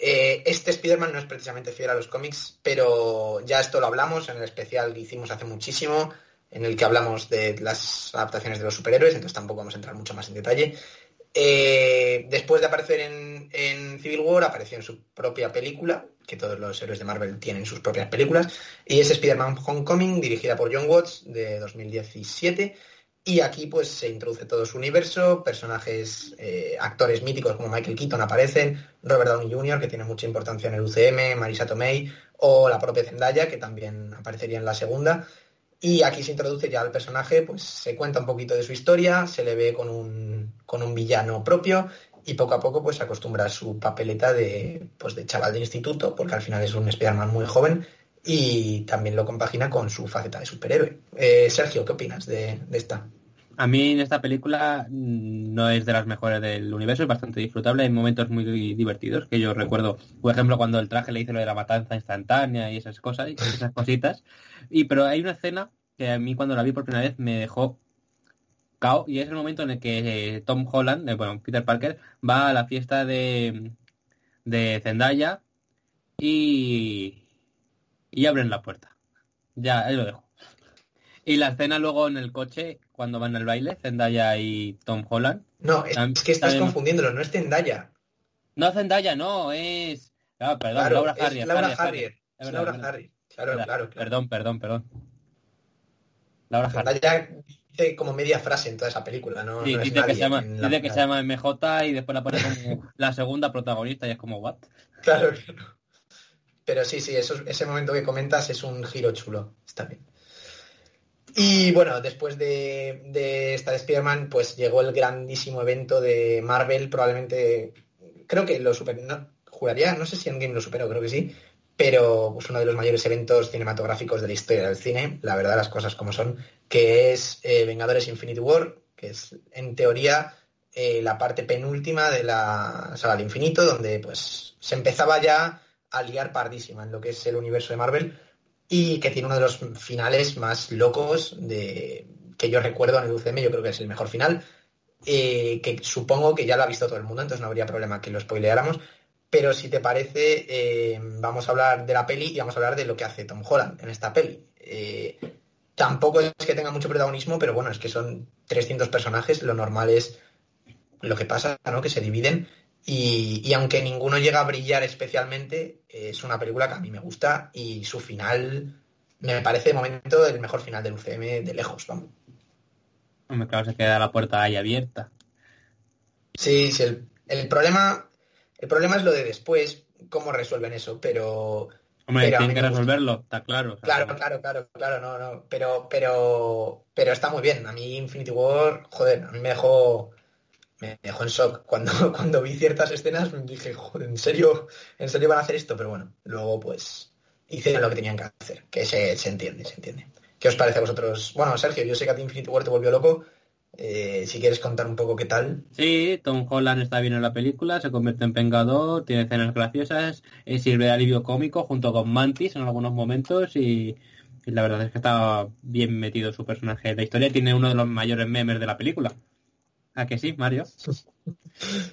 Eh, este Spider-Man no es precisamente fiel a los cómics, pero ya esto lo hablamos en el especial que hicimos hace muchísimo, en el que hablamos de las adaptaciones de los superhéroes, entonces tampoco vamos a entrar mucho más en detalle. Eh, después de aparecer en, Civil War, apareció en su propia película, que todos los héroes de Marvel tienen sus propias películas, y es Spider-Man Homecoming, dirigida por John Watts, de 2017. Y aquí pues se introduce todo su universo, personajes, eh, actores míticos como Michael Keaton aparecen, Robert Downey Jr., que tiene mucha importancia en el UCM, Marisa Tomei, o la propia Zendaya, que también aparecería en la segunda. Y aquí se introduce ya al personaje, pues se cuenta un poquito de su historia, se le ve con un, con un villano propio y poco a poco pues acostumbra a su papeleta de, pues, de chaval de instituto, porque al final es un Spider-Man muy joven y también lo compagina con su faceta de superhéroe. Eh, Sergio, ¿qué opinas de, de esta? A mí en esta película mm, no es de las mejores del universo, es bastante disfrutable, hay momentos muy divertidos que yo recuerdo, por ejemplo, cuando el traje le hizo lo de la matanza instantánea y esas cosas, esas cositas. Y pero hay una escena que a mí cuando la vi por primera vez me dejó cao y es el momento en el que eh, Tom Holland, eh, bueno, Peter Parker, va a la fiesta de, de Zendaya y, y abren la puerta. Ya, ahí lo dejo. Y la escena luego en el coche, cuando van al baile, Zendaya y Tom Holland. No, es, que estás confundiéndolo, no es Zendaya. No, Zendaya, no, es... Ah, perdón, Laura Harrier. Laura Harrier. Es Laura Harrier. Claro, claro, claro. Perdón, perdón, perdón. Laura Zendaya dice como media frase en toda esa película, ¿no? Sí, dice, que se, llama, dice que se llama MJ y después la pone como *laughs* la segunda protagonista y es como, ¿what? Claro, claro. Pero sí, sí, eso, ese momento que comentas es un giro chulo. Está bien. Y bueno, después de, de esta de Spider-Man, pues llegó el grandísimo evento de Marvel, probablemente, creo que lo superó, no, juraría, no sé si en Game lo superó, creo que sí, pero pues uno de los mayores eventos cinematográficos de la historia del cine, la verdad, las cosas como son, que es eh, Vengadores Infinity War, que es en teoría eh, la parte penúltima de la saga del infinito, donde pues se empezaba ya a liar pardísima en lo que es el universo de Marvel y que tiene uno de los finales más locos de que yo recuerdo en el UCM, yo creo que es el mejor final, eh, que supongo que ya lo ha visto todo el mundo, entonces no habría problema que lo spoileáramos, pero si te parece, eh, vamos a hablar de la peli y vamos a hablar de lo que hace Tom Holland en esta peli. Eh, tampoco es que tenga mucho protagonismo, pero bueno, es que son 300 personajes, lo normal es lo que pasa, ¿no? Que se dividen y, aunque ninguno llega a brillar especialmente, es una película que a mí me gusta y su final me parece de momento el mejor final del UCM de lejos, vamos. Hombre, claro, se queda la puerta ahí abierta. Sí, sí el, problema el problema es lo de después, cómo resuelven eso, pero... Hombre, tienen que resolverlo, está claro. claro, claro, claro, claro, no, no, pero, pero, pero está muy bien. A mí Infinity War, joder, a mí me dejó me dejó en shock. Cuando, *laughs* cuando vi ciertas escenas me dije, joder, ¿en serio, ¿en serio van a hacer esto? Pero bueno, luego pues hicieron lo que tenían que hacer, que se, se entiende, se entiende. ¿Qué os parece a vosotros? Bueno, Sergio, yo sé que a ti Infinity War te volvió loco. Eh, si quieres contar un poco qué tal. Sí, Tom Holland está bien en la película, se convierte en vengador, tiene escenas graciosas, eh, sirve de alivio cómico junto con Mantis en algunos momentos y, y la verdad es que está bien metido su personaje. La historia tiene uno de los mayores memes de la película. ¿A que sí, Mario? *laughs*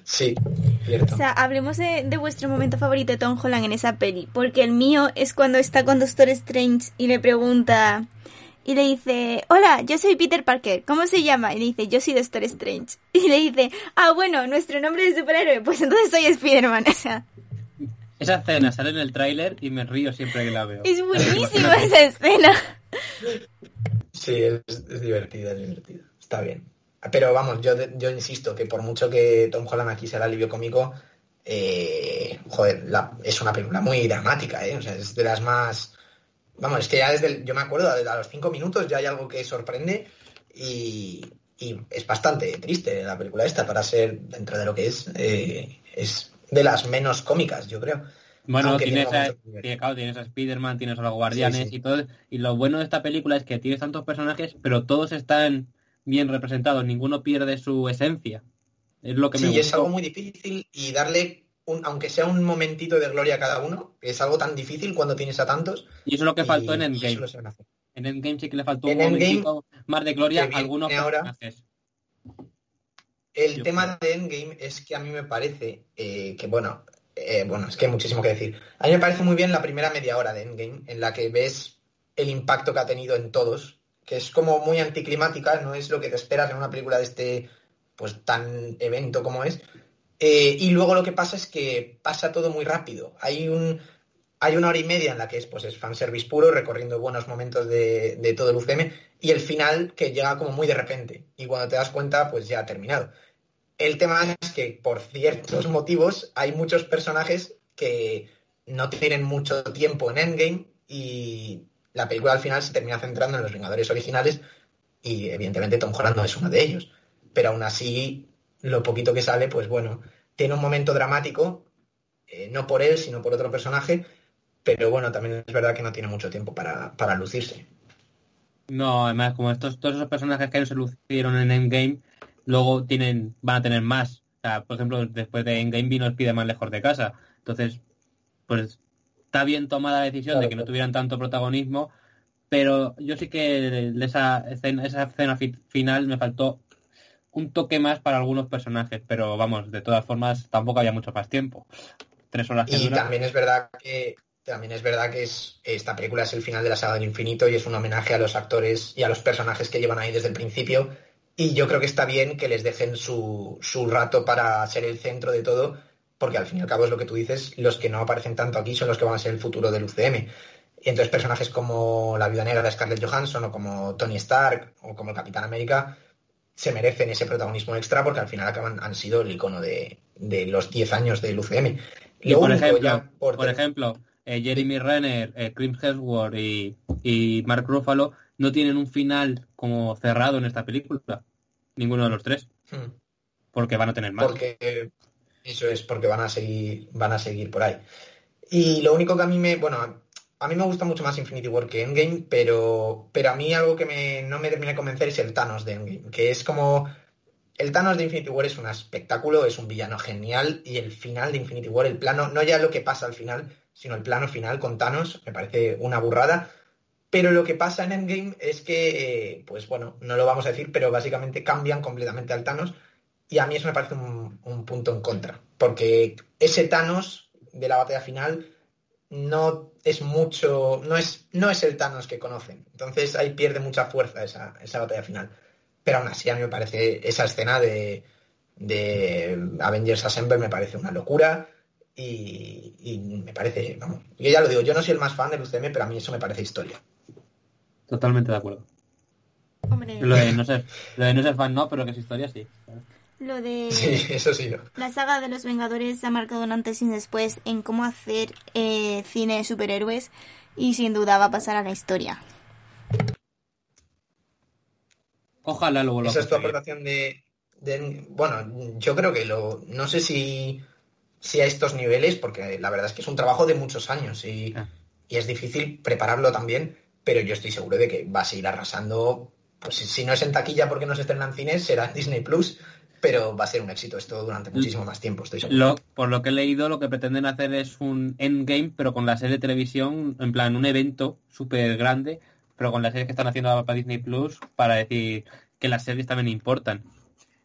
Sí, cierto. O sea, hablemos de, vuestro momento favorito de Tom Holland en esa peli, porque el mío es cuando está con Doctor Strange y le pregunta y le dice, hola, yo soy Peter Parker, ¿cómo se llama? Y le dice, yo soy Doctor Strange. *laughs* Y le dice, ah, bueno, nuestro nombre de superhéroe, pues entonces soy Spider-Man. *laughs* O sea... Esa escena sale en el tráiler y me río siempre que la veo. Es buenísima esa escena. Sí, es, es divertida, es divertida. Está bien. Pero vamos, yo, yo insisto que por mucho que Tom Holland aquí sea el alivio cómico, eh, joder, es una película muy dramática, ¿eh? O sea, es de las más... Vamos, es que ya desde... yo me acuerdo, a los cinco minutos ya hay algo que sorprende y, es bastante triste la película esta para ser, dentro de lo que es, eh, es de las menos cómicas, yo creo. Bueno, tienes a, tienes a Spider-Man, tienes a los Guardianes y todo. Y lo bueno de esta película es que tienes tantos personajes, pero todos están bien representados, ninguno pierde su esencia. Es lo que sí, es algo muy difícil y darle, un, aunque sea un momentito de gloria a cada uno, es algo tan difícil cuando tienes a tantos. Y eso es lo que faltó en Endgame. En Endgame sí que le faltó un momentito más de gloria a algunos ahora, El tema de Endgame es que a mí me parece eh, que, bueno, eh, bueno, es que hay muchísimo que decir. A mí me parece muy bien la primera media hora de Endgame, en la que ves el impacto que ha tenido en todos, que es como muy anticlimática, no es lo que te esperas en una película de este pues tan evento como es. Eh, y luego lo que pasa es que pasa todo muy rápido. Hay un hay una hora y media en la que es pues es fanservice puro, recorriendo buenos momentos de, de todo el UCM, y el final que llega como muy de repente. Y cuando te das cuenta, pues ya ha terminado. El tema es que por ciertos motivos hay muchos personajes que no tienen mucho tiempo en Endgame y la película al final se termina centrando en los Vengadores originales y evidentemente Tom Holland no es uno de ellos. Pero aún así, lo poquito que sale, pues bueno, tiene un momento dramático, eh, no por él, sino por otro personaje, pero bueno, también es verdad que no tiene mucho tiempo para, lucirse. No, además, como estos, todos esos personajes que no se lucieron en Endgame, luego tienen, van a tener más. O sea, por ejemplo, después de Endgame vino Spider-Man lejos de casa. Entonces, pues está bien tomada la decisión de que no tuvieran tanto protagonismo, pero yo sí que esa escena, esa escena final me faltó un toque más para algunos personajes, pero vamos, de todas formas tampoco había mucho más tiempo. Tres horas Y también es verdad que también es verdad que es, esta película es el final de la saga del infinito y es un homenaje a los actores y a los personajes que llevan ahí desde el principio. Y yo creo que está bien que les dejen su, su rato para ser el centro de todo, porque al fin y al cabo es lo que tú dices, los que no aparecen tanto aquí son los que van a ser el futuro del UCM. Y entonces personajes como la Viuda Negra de Scarlett Johansson o como Tony Stark o como el Capitán América se merecen ese protagonismo extra porque al final acaban, han sido el icono de, los 10 años del UCM. Y por ejemplo, por, ejemplo eh, Jeremy Renner, eh, Chris Hemsworth y, Mark Ruffalo no tienen un final como cerrado en esta película. Ninguno de los tres. Hmm. Porque van a tener más. Porque eso es porque van a seguir, van a seguir por ahí. Y lo único que a mí me, bueno, a mí me gusta mucho más Infinity War que Endgame, pero, pero a mí algo que me, no me termina de convencer es el Thanos de Endgame, que es como el Thanos de Infinity War es un espectáculo, es un villano genial y el final de Infinity War, el plano, no ya lo que pasa al final, sino el plano final con Thanos, me parece una burrada. Pero lo que pasa en Endgame es que, pues bueno, no lo vamos a decir, pero básicamente cambian completamente al Thanos. Y a mí eso me parece un, punto en contra. Porque ese Thanos de la batalla final no es mucho, no es, no es el Thanos que conocen. Entonces ahí pierde mucha fuerza esa, esa batalla final. Pero aún así a mí me parece esa escena de, de Avengers Assemble me parece una locura. Y, me parece, vamos, yo ya lo digo, yo no soy el más fan del UCM, pero a mí eso me parece historia. Totalmente de acuerdo. Lo de no ser, lo de no ser fan no, pero que es historia sí. Lo de *laughs* sí, eso sí. La saga de los Vengadores ha marcado un antes y después en cómo hacer eh, cine de superhéroes y sin duda va a pasar a la historia. Ojalá lo vuelva Esa es tu aportación de, de, Bueno, yo creo que lo... No sé si si a estos niveles, porque la verdad es que es un trabajo de muchos años y, ah. y, es difícil prepararlo también, pero yo estoy seguro de que va a seguir arrasando, pues si no es en taquilla porque no se estrena en cines, será en Disney Plus, pero va a ser un éxito esto durante muchísimo más tiempo, estoy seguro. por lo que he leído, lo que pretenden hacer es un endgame, pero con la serie de televisión, en plan, un evento súper grande, pero con las series que están haciendo para Disney Plus, para decir que las series también importan.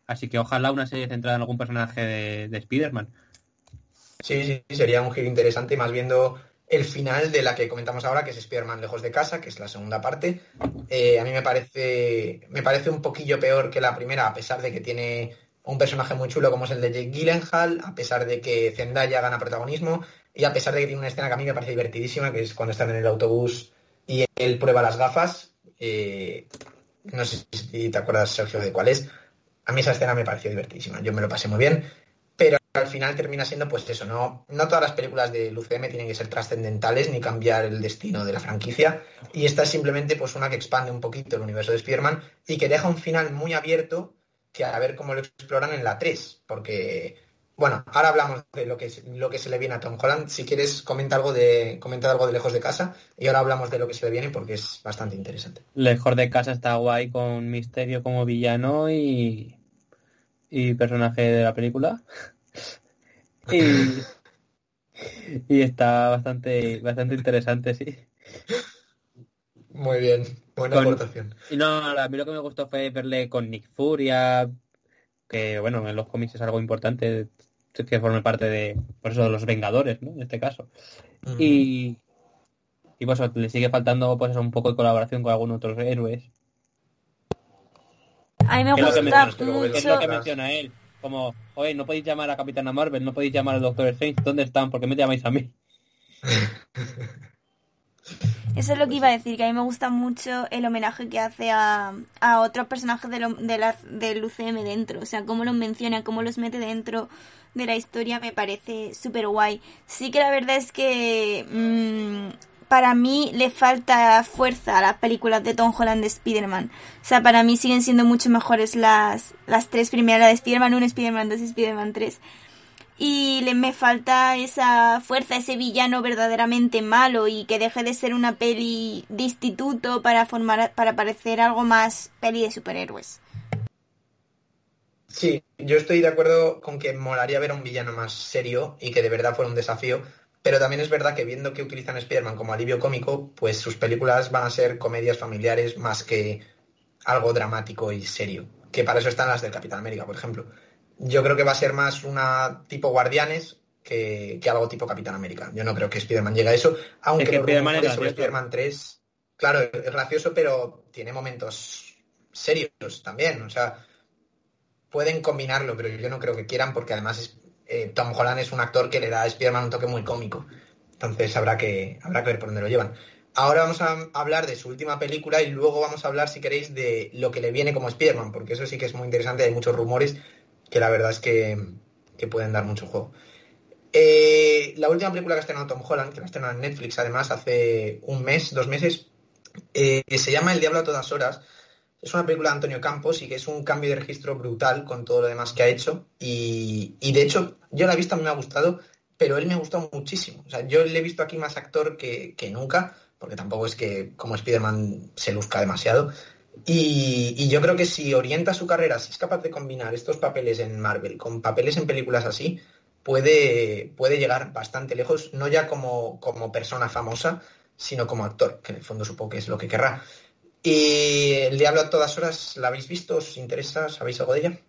Así que ojalá una serie centrada en algún personaje de, de Spider-Man. Sí, sí, sería un giro interesante, más viendo el final de la que comentamos ahora, que es Spider-Man lejos de casa, que es la segunda parte. Eh, a mí me parece, me parece un poquillo peor que la primera, a pesar de que tiene un personaje muy chulo como es el de Jake Gyllenhaal, a pesar de que Zendaya gana protagonismo y a pesar de que tiene una escena que a mí me parece divertidísima, que es cuando están en el autobús y él prueba las gafas. Eh, no sé si te acuerdas, Sergio, de cuál es. A mí esa escena me pareció divertidísima. Yo me lo pasé muy bien al final termina siendo pues eso, no, no todas las películas de UCM tienen que ser trascendentales ni cambiar el destino de la franquicia y esta es simplemente pues una que expande un poquito el universo de Spider-Man y que deja un final muy abierto que a ver cómo lo exploran en la 3, porque bueno, ahora hablamos de lo que lo que se le viene a Tom Holland, si quieres comenta algo de comenta algo de Lejos de casa y ahora hablamos de lo que se le viene porque es bastante interesante. Lejos de casa está guay con Misterio como villano y y personaje de la película. Y, *laughs* y está bastante, bastante interesante, sí. Muy bien, buena aportación. Y no, a mí lo que me gustó fue verle con Nick Furia, que bueno, en los cómics es algo importante, que forme parte de, por eso, de los Vengadores, ¿no? En este caso. Y, y pues le sigue faltando pues un poco de colaboración con algunos otros héroes. A mí me gusta mucho. Es lo que menciona él. Como, oye, no podéis llamar a Capitana Marvel, no podéis llamar al Doctor Strange, ¿dónde están? ¿Por qué me llamáis a mí? *laughs* Eso es lo que iba a decir, que a mí me gusta mucho el homenaje que hace a, a otros personajes de, de la, del UCM dentro. O sea, cómo los menciona, cómo los mete dentro de la historia me parece súper guay. Sí que la verdad es que mm, para mí le falta fuerza a las películas de Tom Holland de Spider-Man. O sea, para mí siguen siendo mucho mejores las, las tres primeras, la de Spider-Man 1, Spider-Man 2 y Spider-Man 3. y le, me falta esa fuerza, ese villano verdaderamente malo y que deje de ser una peli de instituto para formar para parecer algo más peli de superhéroes. Sí, yo estoy de acuerdo con que molaría ver a un villano más serio y que de verdad fuera un desafío, pero también es verdad que viendo que utilizan a Spider-Man como alivio cómico, pues sus películas van a ser comedias familiares más que algo dramático y serio, que para eso están las del Capitán América, por ejemplo yo creo que va a ser más una tipo Guardianes que, algo tipo Capitán América. Yo no creo que Spider-Man llegue a eso, aunque es que Spider-Man 3, claro, es gracioso, pero tiene momentos serios también. O sea, pueden combinarlo, pero yo no creo que quieran porque además eh, Tom Holland es un actor que le da a Spider-Man un toque muy cómico. Entonces habrá que, habrá que ver por dónde lo llevan. Ahora vamos a hablar de su última película y luego vamos a hablar, si queréis, de lo que le viene como Spider-Man, porque eso sí que es muy interesante, hay muchos rumores que la verdad es que, pueden dar mucho juego. Eh, la última película que ha estrenado Tom Holland, que la ha estrenado en Netflix además hace un mes, dos meses, eh, se llama El Diablo a todas horas. Es una película de Antonio Campos y que es un cambio de registro brutal con todo lo demás que ha hecho. Y, de hecho, yo la he visto, a me ha gustado, pero él me ha gustado muchísimo. O sea, yo le he visto aquí más actor que, nunca, porque tampoco es que como Spider-Man se luzca demasiado. Y, yo creo que si orienta su carrera, si es capaz de combinar estos papeles en Marvel con papeles en películas así, puede, puede llegar bastante lejos, no ya como, como persona famosa, sino como actor, que en el fondo supongo que es lo que querrá. Y El Diablo a todas horas, ¿la habéis visto? ¿Os interesa? ¿Sabéis algo de ella?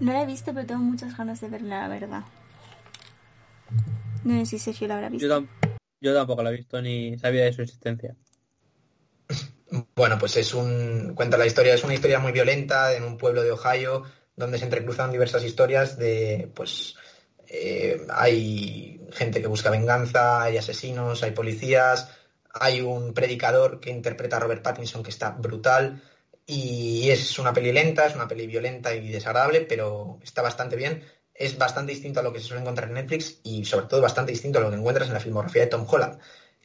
No la he visto, pero tengo muchas ganas de verla, la verdad. No sé si Sergio la habrá visto. yo tampoco la he visto ni sabía de su existencia. *laughs* Bueno, pues es un. cuenta la historia, es una historia muy violenta en un pueblo de Ohio, donde se entrecruzan diversas historias de pues eh, hay gente que busca venganza, hay asesinos, hay policías, hay un predicador que interpreta a Robert Pattinson que está brutal. Y es una peli lenta, es una peli violenta y desagradable, pero está bastante bien. Es bastante distinto a lo que se suele encontrar en Netflix y sobre todo bastante distinto a lo que encuentras en la filmografía de Tom Holland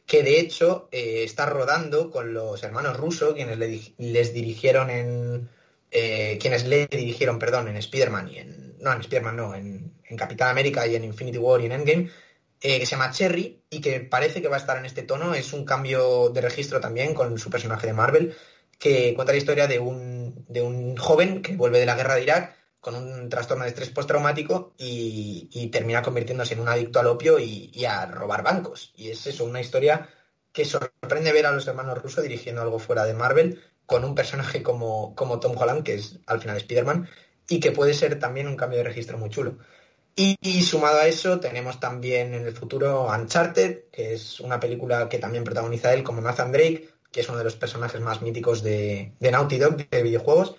que de hecho eh, está rodando con los hermanos rusos, quienes les dirigieron en. Eh, quienes le dirigieron, perdón, en Spider-Man y en. No, en Spider-Man no, en, Capitán América y en Infinity War y en Endgame, eh, que se llama Cherry y que parece que va a estar en este tono. Es un cambio de registro también con su personaje de Marvel, que cuenta la historia de un, de un joven que vuelve de la guerra de Irak con un trastorno de estrés postraumático y, termina convirtiéndose en un adicto al opio y, a robar bancos. Y es eso, una historia que sorprende ver a los hermanos rusos dirigiendo algo fuera de Marvel con un personaje como, como Tom Holland, que es al final Spider-Man, y que puede ser también un cambio de registro muy chulo. Y, sumado a eso, tenemos también en el futuro Uncharted, que es una película que también protagoniza él como Nathan Drake, que es uno de los personajes más míticos de, de Naughty Dog de videojuegos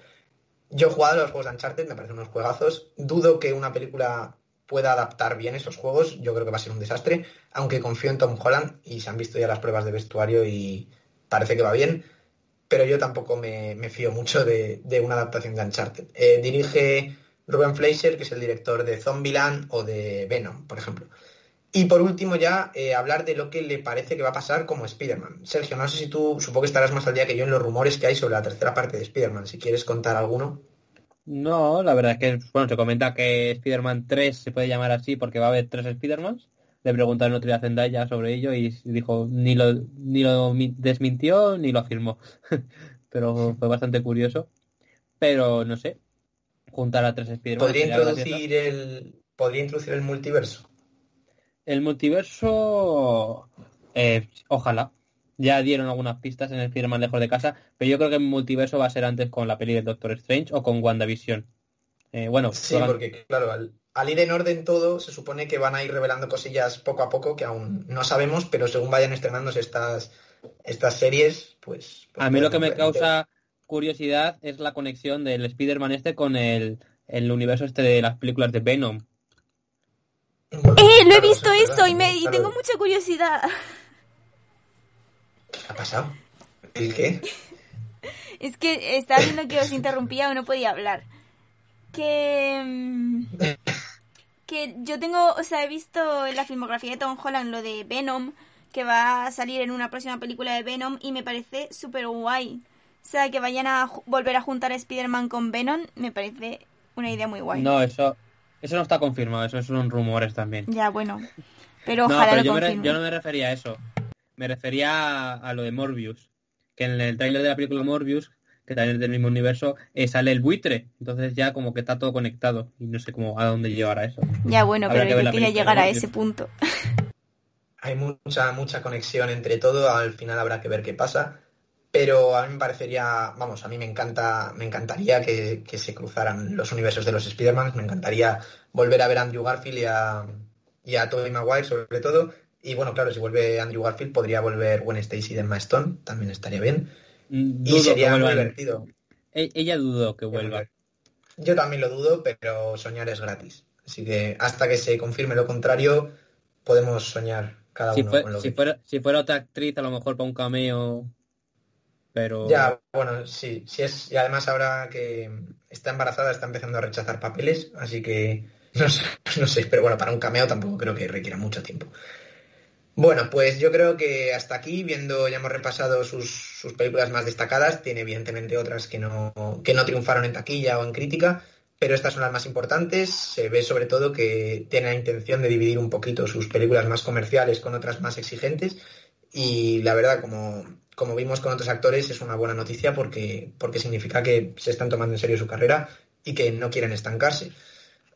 yo he jugado los juegos de Uncharted, me parecen unos juegazos. Dudo que una película pueda adaptar bien esos juegos. Yo creo que va a ser un desastre, aunque confío en Tom Holland y se han visto ya las pruebas de vestuario y parece que va bien. Pero yo tampoco me, fío mucho de, una adaptación de Uncharted. Eh, dirige Ruben Fleischer, que es el director de Zombieland o de Venom, por ejemplo. Y por último ya, eh, hablar de lo que le parece que va a pasar como Spider-Man. Sergio, no sé si tú, supongo que estarás más al día que yo en los rumores que hay sobre la tercera parte de Spider-Man. Si quieres contar alguno. No, la verdad es que, bueno, se comenta que Spider-Man 3 se puede llamar así porque va a haber tres Spider-Mans. Le preguntaron otro día a Zendaya sobre ello y dijo, ni lo, ni lo desmintió ni lo afirmó. *laughs* Pero fue bastante curioso. Pero, no sé, juntar a tres Spider-Man. ¿Podría introducir, el, ¿Podría introducir el multiverso? El multiverso, eh, ojalá. Ya dieron algunas pistas en el firma lejos de casa, pero yo creo que el multiverso va a ser antes con la peli de Doctor Strange o con WandaVision. Eh, bueno, sí, porque claro, al, ir en orden todo, se supone que van a ir revelando cosillas poco a poco que aún no sabemos, pero según vayan estrenándose estas, estas series, pues... pues a mí lo que me causa curiosidad es la conexión del Spider-Man este con el, el universo este de las películas de Venom eh, lo he visto eso y, me, y tengo mucha curiosidad. ¿Qué ha pasado? ¿El qué? es que estaba viendo que os interrumpía o no podía hablar. Que... Mm, que yo tengo, o sea, he visto en la filmografía de Tom Holland lo de Venom, que va a salir en una próxima película de Venom y me parece súper guay. O sea, que vayan a volver a juntar a Spider-Man con Venom, me parece una idea muy guay. No, eso, Eso no está confirmado, eso son rumores también. Ya, bueno. *laughs* Pero No, ojalá pero lo yo, me yo no me refería a eso. Me refería a, a lo de Morbius. Que en el tráiler de la película Morbius, que también es del mismo universo, eh, sale el buitre. Entonces ya como que está todo conectado. Y no sé cómo a dónde llevará eso. Ya, bueno, Habrá pero que yo quería llegar a ¿no? ese punto. Hay mucha, mucha conexión entre todo, al final habrá que ver qué pasa. Pero a mí me parecería, vamos, a mí me encanta, me encantaría que, que se cruzaran los universos de los Spider-Man, me encantaría volver a ver a Andrew Garfield y a, y a Tobey Maguire sobre todo. Y bueno, claro, si vuelve Andrew Garfield podría volver Gwen Stacy de Emma Stone, también estaría bien. Mm, Y Dudo sería muy divertido. E- Ella dudó que vuelva. Yo también lo dudo, pero soñar es gratis. Así que hasta que se confirme lo contrario, podemos soñar cada Si, uno fue- con lo si que fuera, si fuera otra actriz, a lo mejor para un cameo. Ya, bueno, sí, sí es, y además ahora que está embarazada está empezando a rechazar papeles, así que no sé, *laughs* no sé, pero bueno, para un cameo tampoco creo que requiera mucho tiempo. Bueno, pues yo creo que hasta aquí, viendo, ya hemos repasado sus, sus películas más destacadas, tiene evidentemente otras que no, que no triunfaron en taquilla o en crítica, pero estas son las más importantes. Se ve sobre todo que tiene la intención de dividir un poquito sus películas más comerciales con otras más exigentes y la verdad, como, como vimos con otros actores, es una buena noticia porque, porque significa que se están tomando en serio su carrera y que no quieren estancarse.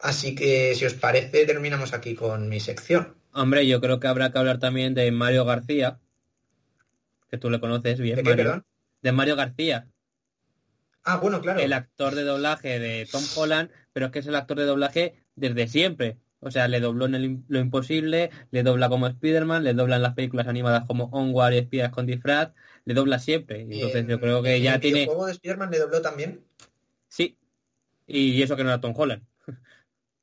Así que, si os parece, terminamos aquí con mi sección. Hombre, yo creo que habrá que hablar también de Mario García. Que tú le conoces bien, ¿De qué, Mario. perdón? De Mario García. Ah, bueno, claro. el actor de doblaje de Tom Holland, pero es que es el actor de doblaje desde siempre. O sea, le dobló en el- Lo Imposible, le dobla como Spider-Man, le dobla en las películas animadas como Onward y Espías con disfraz, le dobla siempre. Y Entonces en- yo creo que ¿y ya el tiene... videojuego de Spider-Man le dobló también? Sí. Y eso que no era Tom Holland. *laughs*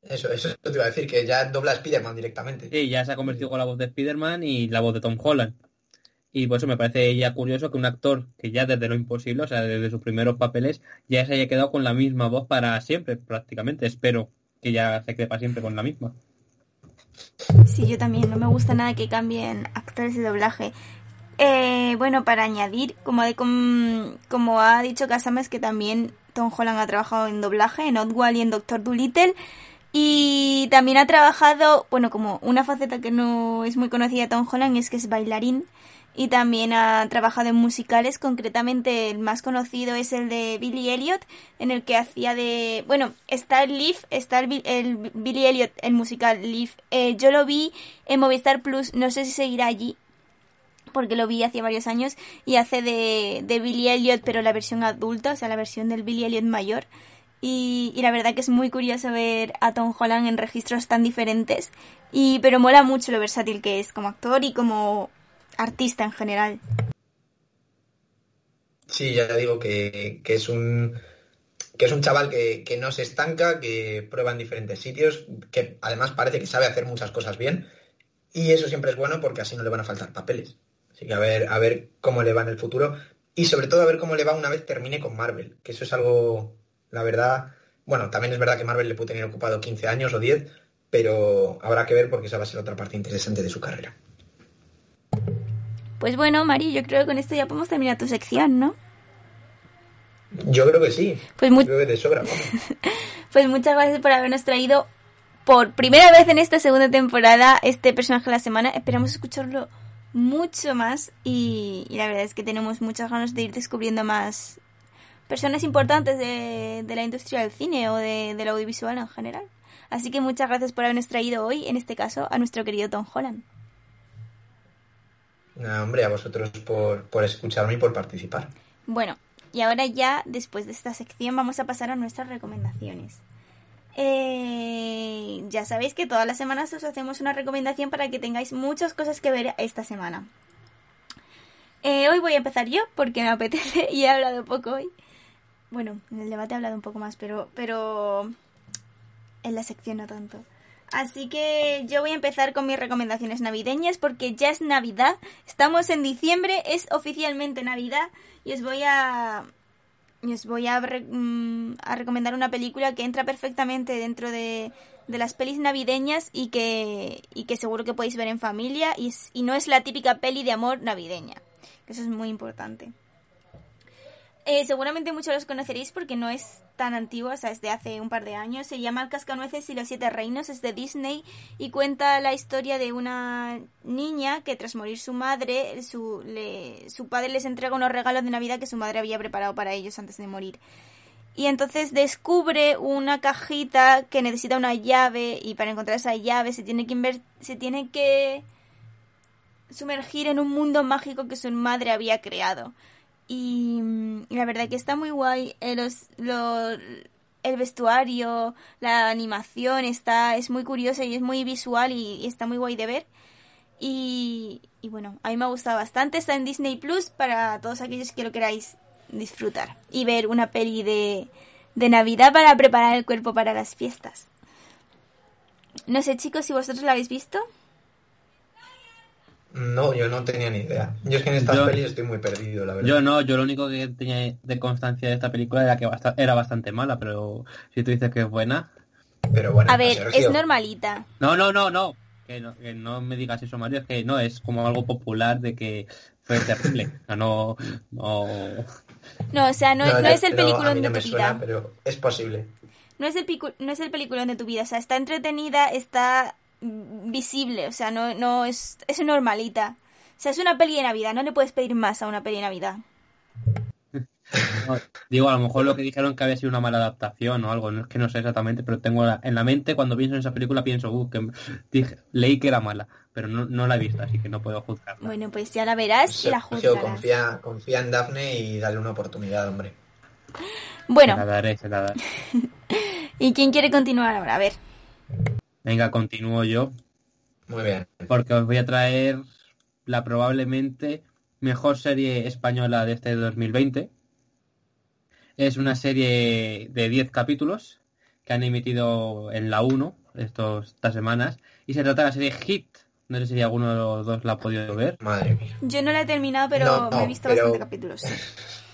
Eso, eso te iba a decir, que ya dobla a Spider-Man directamente. Sí, ya se ha convertido con la voz de Spider-Man y la voz de Tom Holland. Y por eso me parece ya curioso que un actor que ya desde lo imposible, o sea, desde sus primeros papeles, ya se haya quedado con la misma voz para siempre, prácticamente. Espero que ya se quede para siempre con la misma. Sí, yo también. No me gusta nada que cambien actores de doblaje. Eh, bueno, para añadir, como, de- com- como ha dicho Kasama, es que también Tom Holland ha trabajado en doblaje, en Oddwall y en Doctor Dolittle. Y también ha trabajado, bueno, como una faceta que no es muy conocida de Tom Holland es que es bailarín. Y también ha trabajado en musicales, concretamente el más conocido es el de Billy Elliot, en el que hacía de... Bueno, está el Leaf, está el, Bi- el Billy Elliot, el musical Leaf. Eh, yo lo vi en Movistar Plus, no sé si seguirá allí, porque lo vi hace varios años, y hace de, de Billy Elliot, pero la versión adulta, o sea, la versión del Billy Elliot mayor. Y, y la verdad que es muy curioso ver a Tom Holland en registros tan diferentes. Y, pero mola mucho lo versátil que es como actor y como artista en general. Sí, ya digo que, que es un que es un chaval que, que no se estanca, que prueba en diferentes sitios, que además parece que sabe hacer muchas cosas bien, y eso siempre es bueno porque así no le van a faltar papeles. Así que a ver, a ver cómo le va en el futuro, y sobre todo a ver cómo le va una vez termine con Marvel, que eso es algo, la verdad, bueno, también es verdad que Marvel le puede tener ocupado 15 años o 10, pero habrá que ver porque esa va a ser otra parte interesante de su carrera. Pues bueno, Mari, yo creo que con esto ya podemos terminar tu sección, ¿no? Yo creo que sí, Pues, creo que sobra. *laughs* pues muchas gracias por habernos traído por primera vez en esta segunda temporada este personaje de la semana. Esperamos escucharlo mucho más y, y la verdad es que tenemos muchas ganas de ir descubriendo más personas importantes de, de la industria del cine o de, del audiovisual en general. Así que muchas gracias por habernos traído hoy, en este caso, a nuestro querido Tom Holland. Nada, hombre, a vosotros por, por escucharme y por participar. Bueno, y ahora ya, después de esta sección, vamos a pasar a nuestras recomendaciones. Eh, ya sabéis que todas las semanas os hacemos una recomendación para que tengáis muchas cosas que ver esta semana. Eh, hoy voy a empezar yo porque me apetece *laughs* y he hablado poco hoy. Bueno, en el debate he hablado un poco más, pero, pero en la sección no tanto. Así que yo voy a empezar con mis recomendaciones navideñas porque ya es Navidad, estamos en diciembre, es oficialmente Navidad y os voy a os voy a, re- mm, a recomendar una película que entra perfectamente dentro de, de las pelis navideñas y que, y que seguro que podéis ver en familia y, es- y no es la típica peli de amor navideña, eso es muy importante. Eh, seguramente muchos los conoceréis porque no es tan antigua, o sea, es de hace un par de años. Se llama El Cascanueces y los Siete Reinos, es de Disney y cuenta la historia de una niña que tras morir su madre, su, su padre les entrega unos regalos de Navidad que su madre había preparado para ellos antes de morir. Y entonces descubre una cajita que necesita una llave y para encontrar esa llave se tiene que, inver se tiene que sumergir en un mundo mágico que su madre había creado. Y, la verdad que está muy guay. Eh, los, el vestuario, la animación está es muy curiosa y es muy visual y, está muy guay de ver. Y, y, bueno, a mí me ha gustado bastante. Está en Disney Plus para todos aquellos que lo queráis disfrutar y ver una peli de, de Navidad para preparar el cuerpo para las fiestas. No sé, chicos, si vosotros la habéis visto. No, yo no tenía ni idea. Yo es que en estas pelis estoy muy perdido, la verdad. Yo no, yo lo único que tenía de constancia de esta película era que era bastante mala, pero si tú dices que es buena... Pero bueno, a ver, es normalita. No, no, no, no. Que, no. me digas eso, Mario, es que no, es como algo popular de que fue terrible. O sea, no, no... No, o sea, no, es el peliculón de tu vida. Pero es posible. No es, el no es el peliculón de tu vida, o sea, está entretenida, está visible, o sea, no, no es, es normalita. O sea, es una peli de Navidad, no le puedes pedir más a una peli de Navidad. *laughs* digo, a lo mejor lo que dijeron que había sido una mala adaptación o algo, no es que no sé exactamente, pero tengo en la mente cuando pienso en esa película pienso, uh, que dije, leí que era mala, pero no, la he visto, así que no puedo juzgarla. Bueno, pues ya la verás y la juzgarás. Confía, confía en Daphne y dale una oportunidad, hombre. Bueno. Se la daré, se la daré. *laughs* ¿Y quién quiere continuar ahora? A ver. Venga, continúo yo. Muy bien. Porque os voy a traer la probablemente mejor serie española de este 2020. Es una serie de 10 capítulos que han emitido en la 1 estos, estas semanas. Y se trata de la serie Hit. No sé si alguno de los dos la ha podido ver. Madre mía. Yo no la he terminado, pero me he visto bastantes capítulos. *laughs*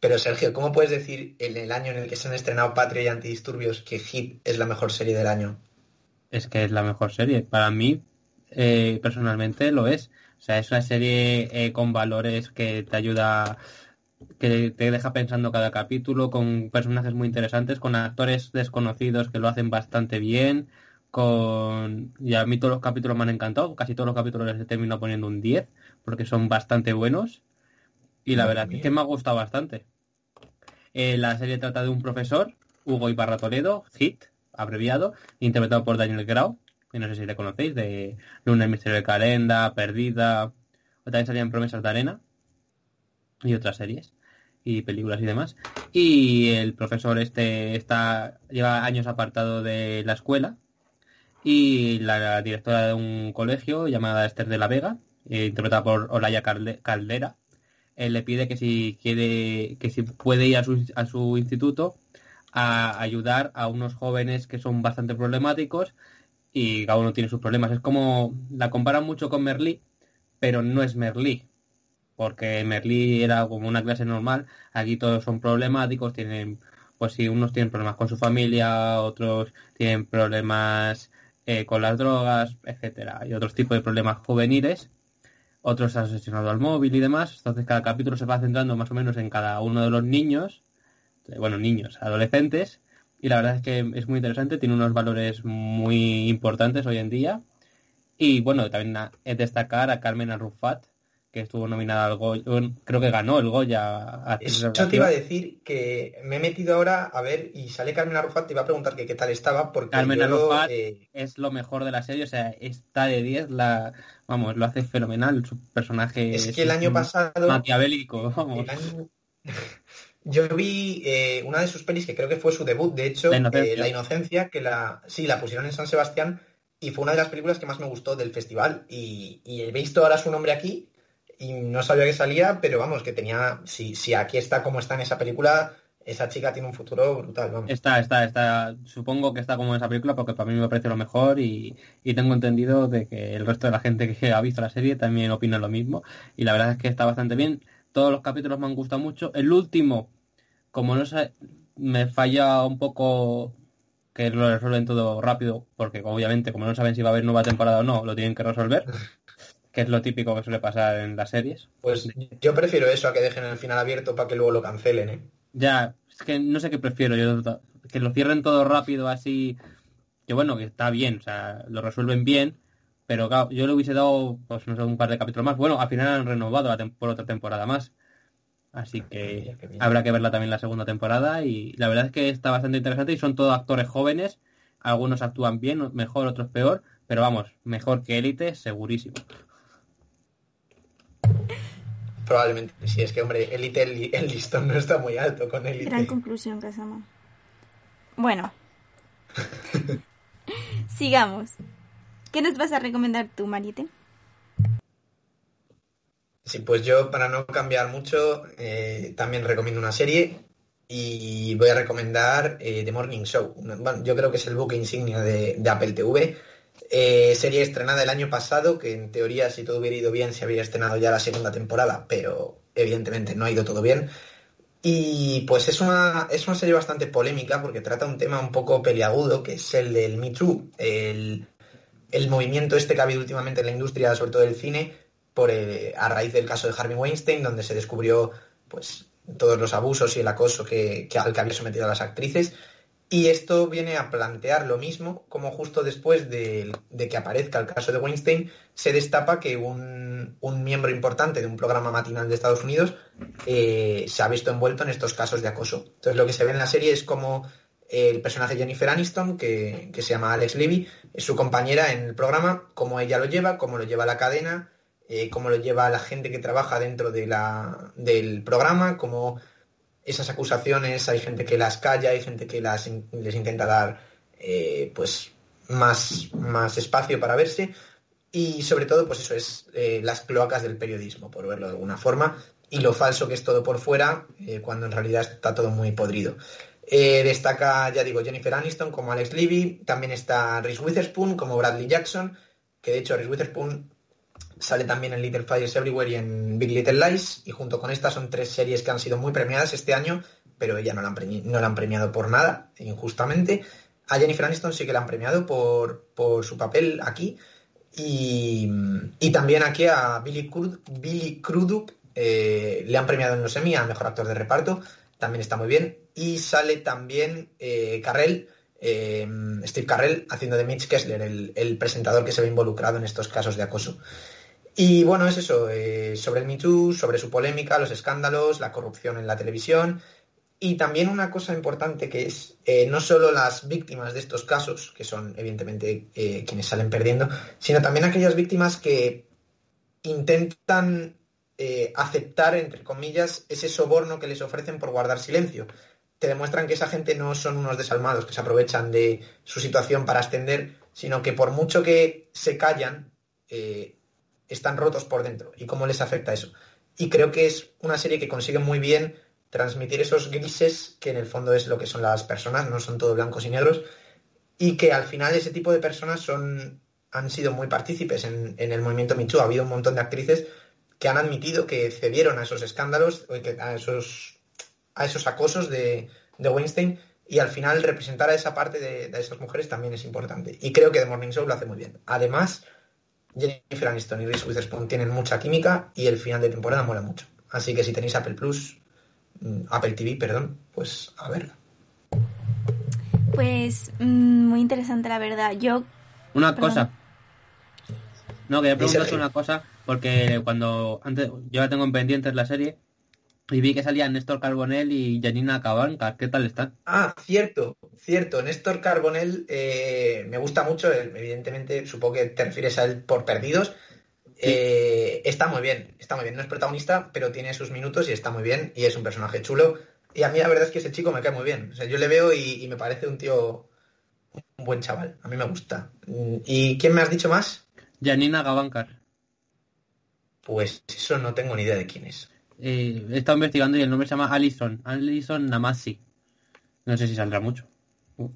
Pero Sergio, ¿cómo puedes decir en el año en el que se han estrenado Patria y Antidisturbios que Hit es la mejor serie del año? Es que es la mejor serie. Para mí, eh, personalmente, lo es. O sea, es una serie eh, con valores que te ayuda, que te deja pensando cada capítulo, con personajes muy interesantes, con actores desconocidos que lo hacen bastante bien, con... Y a mí todos los capítulos me han encantado, casi todos los capítulos les he terminado poniendo un 10, porque son bastante buenos. Y la verdad es que me ha gustado bastante. Eh, la serie trata de un profesor, Hugo Ibarra Toledo, HIT, abreviado, interpretado por Daniel Grau, que no sé si le conocéis, de Luna el Misterio de Calenda, Perdida, o también salían Promesas de Arena, y otras series, y películas y demás. Y el profesor este está lleva años apartado de la escuela, y la directora de un colegio llamada Esther de la Vega, eh, interpretada por Olaya Caldera, le pide que si quiere, que si puede ir a su, a su instituto a ayudar a unos jóvenes que son bastante problemáticos y cada uno tiene sus problemas. Es como, la comparan mucho con Merlí, pero no es Merlí, porque Merlí era como una clase normal, aquí todos son problemáticos, tienen, pues si unos tienen problemas con su familia, otros tienen problemas eh, con las drogas, etcétera, y otros tipos de problemas juveniles otros han asesinado al móvil y demás. Entonces cada capítulo se va centrando más o menos en cada uno de los niños, bueno, niños, adolescentes, y la verdad es que es muy interesante, tiene unos valores muy importantes hoy en día. Y bueno, también es destacar a Carmen Arrufat, que estuvo nominada al Goya, creo que ganó el Goya. Eso te iba a decir que me he metido ahora a ver y sale Carmen Arrufat, te iba a preguntar que qué tal estaba, porque Carmen Arrufat eh, es lo mejor de la serie, o sea, está de 10, la, vamos, lo hace fenomenal, su personaje es, que el año pasado... Maquiavélico, vamos. *laughs* Yo vi eh, una de sus pelis que creo que fue su debut, de hecho, La Inocencia, eh, que la, sí, la pusieron en San Sebastián y fue una de las películas que más me gustó del festival y, y he visto ahora su nombre aquí y no sabía que salía, pero vamos, que tenía, si, si aquí está como está en esa película, esa chica tiene un futuro brutal, vamos. Está, está, está, supongo que está como en esa película porque para mí me parece lo mejor y, tengo entendido de que el resto de la gente que ha visto la serie también opina lo mismo y la verdad es que está bastante bien. Todos los capítulos me han gustado mucho. El último, como no sé, me falla un poco que lo resuelven todo rápido porque obviamente como no saben si va a haber nueva temporada o no, lo tienen que resolver. *laughs* que es lo típico que suele pasar en las series. Pues yo prefiero eso a que dejen el final abierto para que luego lo cancelen, ¿eh? Ya, es que no sé qué prefiero yo, que lo cierren todo rápido así, que bueno, que está bien, o sea, lo resuelven bien, pero claro, yo le hubiese dado, pues no sé, un par de capítulos más. Bueno, al final han renovado la por otra temporada más. Así que habrá que verla también la segunda temporada y la verdad es que está bastante interesante y son todos actores jóvenes, algunos actúan bien, mejor, otros peor, pero vamos, mejor que Élite, segurísimo. Probablemente, sí, es que hombre, Élite, el, listón no está muy alto con Élite. Gran conclusión, Casama. Bueno. *laughs* Sigamos. ¿Qué nos vas a recomendar tú, Marite? Sí, pues yo, para no cambiar mucho, eh, también recomiendo una serie y voy a recomendar eh, The Morning Show. Bueno, yo creo que es el buque insignia de, Apple TV. Eh, serie estrenada el año pasado, que en teoría, si todo hubiera ido bien, se habría estrenado ya la segunda temporada, pero evidentemente no ha ido todo bien. Y pues es una, es una serie bastante polémica porque trata un tema un poco peliagudo, que es el del Me Too, el, el movimiento este que ha habido últimamente en la industria, sobre todo del cine, por, eh, a raíz del caso de Harvey Weinstein, donde se descubrió pues, todos los abusos y el acoso que, al que había sometido a las actrices. Y esto viene a plantear lo mismo, como justo después de, que aparezca el caso de Weinstein, se destapa que un, miembro importante de un programa matinal de Estados Unidos eh, se ha visto envuelto en estos casos de acoso. Entonces lo que se ve en la serie es como el personaje Jennifer Aniston, que, que se llama Alex Levy, es su compañera en el programa, cómo ella lo lleva, cómo lo lleva la cadena, eh, cómo lo lleva la gente que trabaja dentro de la, del programa, cómo esas acusaciones hay gente que las calla, hay gente que les intenta dar eh, pues más, más espacio para verse. Y sobre todo pues eso es eh, las cloacas del periodismo, por verlo de alguna forma, y lo falso que es todo por fuera cuando en realidad está todo muy podrido. destaca, ya digo, Jennifer Aniston como Alex Levy, también está Reese Witherspoon como Bradley Jackson, que de hecho Reese Witherspoon Sale también en Little Fires Everywhere y en Big Little Lies. Y junto con estas son tres series que han sido muy premiadas este año, pero ella no la han, no la han premiado por nada, injustamente. A Jennifer Aniston sí que la han premiado por, su papel aquí. Y, también aquí a Billy, Crudup eh, le han premiado en los Emmy a Mejor Actor de Reparto. También está muy bien. Y sale también eh, Carrell, eh, Steve Carrell, haciendo de Mitch Kessler, el presentador que se ve involucrado en estos casos de acoso. Y bueno, es eso, eh, sobre el Me Too, sobre su polémica, los escándalos, la corrupción en la televisión y también una cosa importante que es eh, no solo las víctimas de estos casos, que son evidentemente eh, quienes salen perdiendo, sino también aquellas víctimas que intentan aceptar, entre comillas, ese soborno que les ofrecen por guardar silencio. Te demuestran que esa gente no son unos desalmados que se aprovechan de su situación para ascender, sino que por mucho que se callan, están rotos por dentro y cómo les afecta eso. Y creo que es una serie que consigue muy bien transmitir esos grises que en el fondo es lo que son las personas, no son todo blancos y negros, y que al final ese tipo de personas son, han sido muy partícipes en, el movimiento Michu. Ha habido un montón de actrices que han admitido que cedieron a esos escándalos, a esos, a esos acosos de, de Weinstein, y al final representar a esa parte de, de, esas mujeres también es importante. Y creo que The Morning Show lo hace muy bien. Además, Jennifer Aniston y Reese Witherspoon tienen mucha química y el final de temporada mola mucho. Así que si tenéis Apple Plus, mm, Apple TV, perdón, pues a ver. Pues mm, muy interesante la verdad. Yo una cosa. No, quería preguntaros una cosa porque cuando antes yo ya tengo en pendientes la serie y vi que salían Néstor Carbonell y Janina Cabanca. ¿Qué tal están? Ah, cierto, cierto. Néstor Carbonell eh, me gusta mucho. Evidentemente, supongo que te refieres a él por perdidos. Eh, está muy bien, está muy bien. No es protagonista, pero tiene sus minutos y está muy bien. Y es un personaje chulo. Y a mí la verdad es que ese chico me cae muy bien. O sea, yo le veo y, me parece un tío, un buen chaval. A mí me gusta. ¿Y quién me has dicho más? Janina Gabankar. Pues eso no tengo ni idea de quién es. Eh, he estado investigando y el nombre se llama Alison. Alison Namasi. No sé si saldrá mucho. Uh.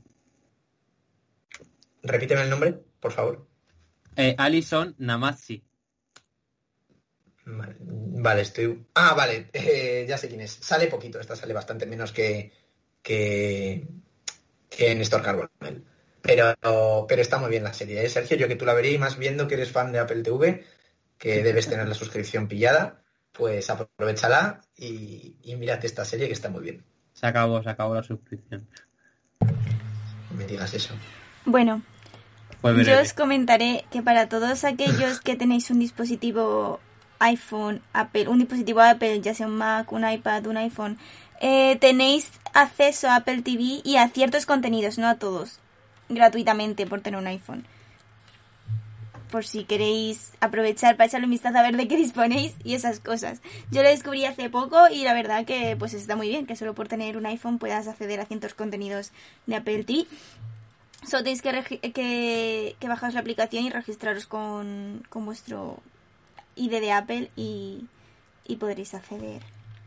Repíteme el nombre, por favor. Eh, Alison Namasi. Vale, estoy. Ah, vale, eh, ya sé quién es. Sale poquito, esta sale bastante menos que. que. que Néstor Carbonell. Pero, pero está muy bien la serie, ¿eh? Sergio, yo que tú la verías más viendo que eres fan de Apple TV que debes tener la suscripción pillada, pues aprovechala y, y mírate esta serie que está muy bien. Se acabó, se acabó la suscripción. No me digas eso. Bueno, Pues yo os comentaré que para todos aquellos que tenéis un dispositivo iPhone, Apple, un dispositivo Apple, ya sea un Mac, un iPad, un iPhone, eh, tenéis acceso a Apple TV y a ciertos contenidos, no a todos, gratuitamente por tener un iPhone. Por si queréis aprovechar para echarle un vistazo a ver de qué disponéis y esas cosas. Yo lo descubrí hace poco y la verdad que pues está muy bien que solo por tener un iPhone puedas acceder a ciertos contenidos de Apple TV. Solo tenéis que, que, que bajaros la aplicación y registraros con, con vuestro ID de Apple y, y podréis acceder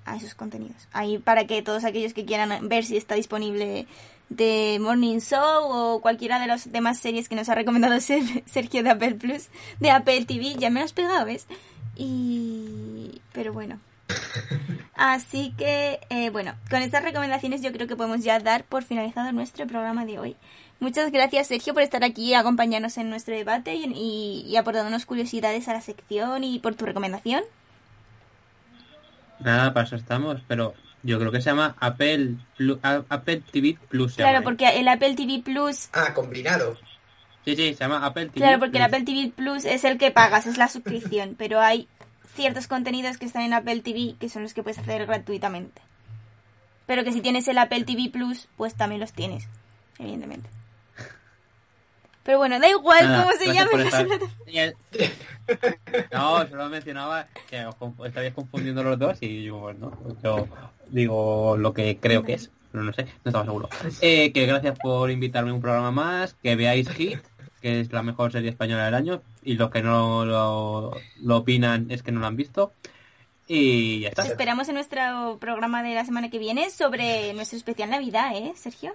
a esos contenidos. Ahí para que todos aquellos que quieran ver si está disponible de Morning Show o cualquiera de las demás series que nos ha recomendado *laughs* Ser- Sergio de Apple Plus, de Apple TV, ya me lo has pegado, ¿ves? Y... pero bueno. Así que, eh, bueno, con estas recomendaciones yo creo que podemos ya dar por finalizado nuestro programa de hoy. Muchas gracias, Sergio, por estar aquí acompañarnos en nuestro debate y, y, y aportándonos curiosidades a la sección y por tu recomendación. Nada, para eso estamos, pero yo creo que se llama Apple, Apple TV Plus. se Claro, llama, porque el Apple TV Plus, Ah, combinado. Sí, sí, se llama Apple TV claro, porque el Plus. Apple TV Plus es el que pagas, es la suscripción, *laughs* pero hay ciertos contenidos que están en Apple TV que son los que puedes hacer gratuitamente. Pero que si tienes el Apple TV Plus, pues también los tienes, evidentemente. Pero bueno, da igual Nada, cómo se llame *laughs* No, solo mencionaba que os estabais confundiendo los dos y yo, bueno, yo digo lo que creo que es, pero no sé, no estaba seguro. Eh, que gracias por invitarme a un programa más, que veáis Hit, que es la mejor serie española del año, y los que no lo, lo opinan es que no lo han visto. Y ya está. Te esperamos en nuestro programa de la semana que viene sobre nuestro especial Navidad, ¿eh, Sergio?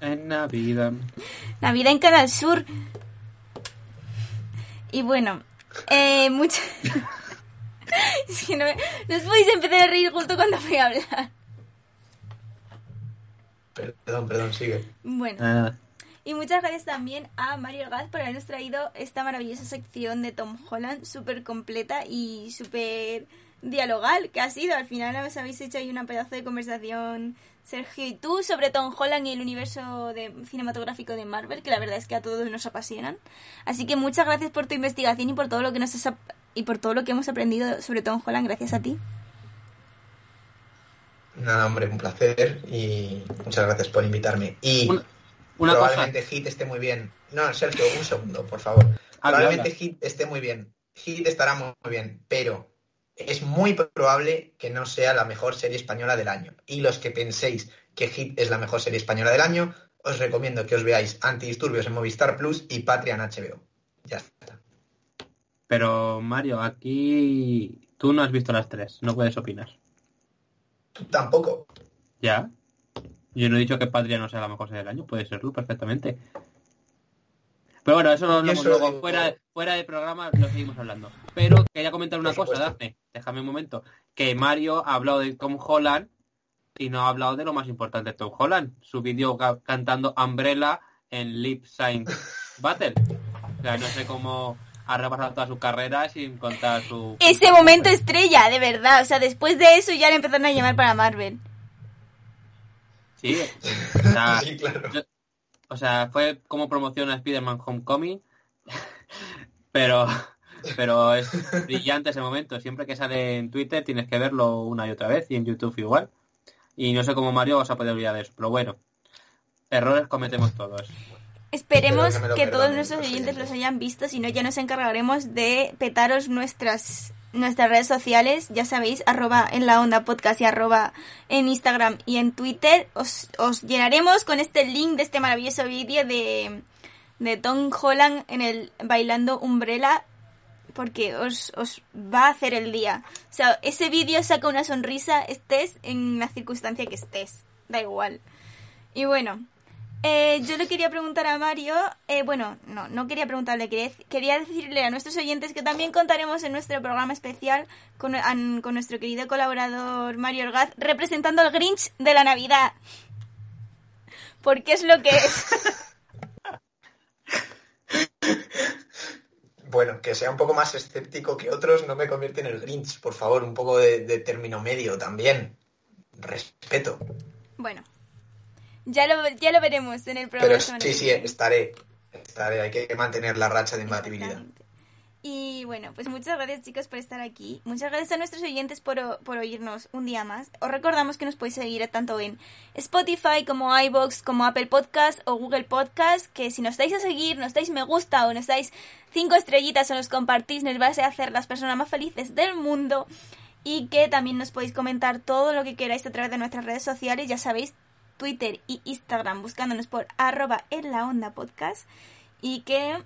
En Navidad. Navidad en Canal Sur. Y bueno, eh, mucho... *laughs* es que no, me- no os podéis empezar a reír justo cuando voy a hablar. Perdón, perdón, sigue. Bueno, Nada. y muchas gracias también a Mario Gaz por habernos traído esta maravillosa sección de Tom Holland, súper completa y súper dialogal que ha sido. Al final os habéis hecho ahí una pedazo de conversación, Sergio y tú, sobre Tom Holland y el universo de, cinematográfico de Marvel, que la verdad es que a todos nos apasionan. Así que muchas gracias por tu investigación y por todo lo que nos has y por todo lo que hemos aprendido sobre Tom Holland gracias a ti. Nada, hombre, un placer y muchas gracias por invitarme. Y Una, una cosa. probablemente Hit esté muy bien. No, Sergio, un segundo, por favor. Habla, probablemente habla. Hit esté muy bien. Hit estará muy bien, pero es muy probable que no sea la mejor serie española del año. Y los que penséis que Hit es la mejor serie española del año, os recomiendo que os veáis Antidisturbios en Movistar Plus y Patria en HBO. Ya está. Pero Mario, aquí tú no has visto las tres, no puedes opinar. Tú tampoco. ¿Ya? Yo no he dicho que Patria no sea la mejor serie del año, puede serlo perfectamente. Pero bueno, eso lo hablamos luego, digo- fuera, fuera de programa lo seguimos hablando. Pero quería comentar una cosa. Dafne, déjame un momento. Que Mario ha hablado de Tom Holland y no ha hablado de lo más importante de Tom Holland, su vídeo ca- cantando Umbrella en Lip Sync Battle. O sea, no sé cómo ha repasado toda su carrera sin contar su... Ese momento estrella, de verdad. O sea, después de eso ya le empezaron a llamar para Marvel. Sí, *laughs* o sea, sí, claro. yo- o sea, fue como promoción a Spider-Man Homecoming, *laughs* pero, pero es brillante ese momento. Siempre que sale en Twitter tienes que verlo una y otra vez y en YouTube igual. Y no sé cómo Mario os ha podido olvidar de eso, pero bueno, errores cometemos todos. Esperemos que que todos nuestros oyentes los hayan visto, si no ya nos encargaremos de petaros nuestras nuestras redes sociales, ya sabéis, arroba en la onda podcast y arroba en Instagram y en Twitter. Os, os llenaremos con este link de este maravilloso vídeo de, de Tom Holland en el bailando Umbrella porque os, os va a hacer el día. O sea, ese vídeo saca una sonrisa, estés en la circunstancia que estés. Da igual. Y bueno, eh, yo le quería preguntar a Mario, eh, bueno, no, no quería preguntarle, quería, quería decirle a nuestros oyentes que también contaremos en nuestro programa especial con, an- con nuestro querido colaborador Mario Orgaz representando al Grinch de la Navidad. Porque es lo que es. *laughs* bueno, que sea un poco más escéptico que otros no me convierte en el Grinch, por favor, un poco de, de término medio también. Respeto. Bueno, ya lo, ya lo veremos en el programa. Pero sí, sí, estaré. Estaré, hay que mantener la racha de imbatibilidad. Y bueno, pues muchas gracias chicos por estar aquí. Muchas gracias a nuestros oyentes por, por oírnos un día más. Os recordamos que nos podéis seguir tanto en Spotify como iBox, como Apple Podcast o Google Podcast. Que si nos dais a seguir, nos dais me gusta o nos dais cinco estrellitas o nos compartís, nos vais a hacer las personas más felices del mundo. Y que también nos podéis comentar todo lo que queráis a través de nuestras redes sociales. Ya sabéis, Twitter y Instagram buscándonos por arroba en la onda podcast. Y que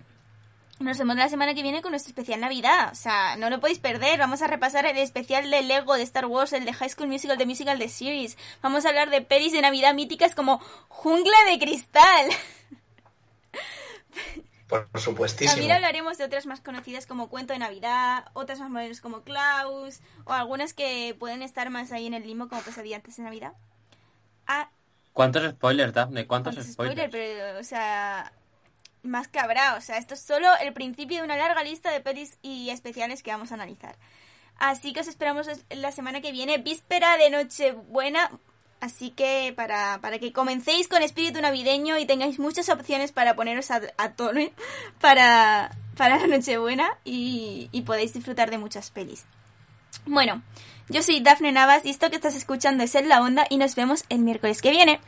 nos vemos la semana que viene con nuestro especial Navidad. O sea, no lo podéis perder. Vamos a repasar el especial de Lego, de Star Wars, el de High School Musical, de Musical, de Series. Vamos a hablar de pelis de Navidad míticas como Jungla de Cristal. Por supuestísimo. También hablaremos de otras más conocidas como Cuento de Navidad, otras más modernas como Klaus, o algunas que pueden estar más ahí en el limbo como Pesadilla antes de Navidad. Ah, ¿Cuántos spoilers, Daphne? ¿Cuántos, ¿Cuántos spoilers? spoilers? Pero, o sea, más que habrá. O sea, esto es solo el principio de una larga lista de pelis y especiales que vamos a analizar. Así que os esperamos es- la semana que viene, víspera de Nochebuena. Así que para, para que comencéis con espíritu navideño y tengáis muchas opciones para poneros a, a tono *laughs* para, para la Nochebuena y, y podéis disfrutar de muchas pelis. Bueno, yo soy Dafne Navas y esto que estás escuchando es En la Onda y nos vemos el miércoles que viene.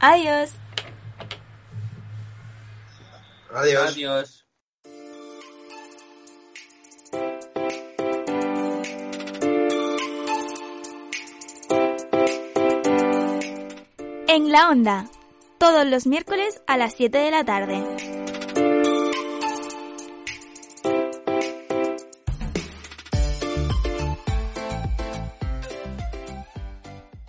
Adiós. Adiós. Adiós. En la onda, todos los miércoles a las 7 de la tarde.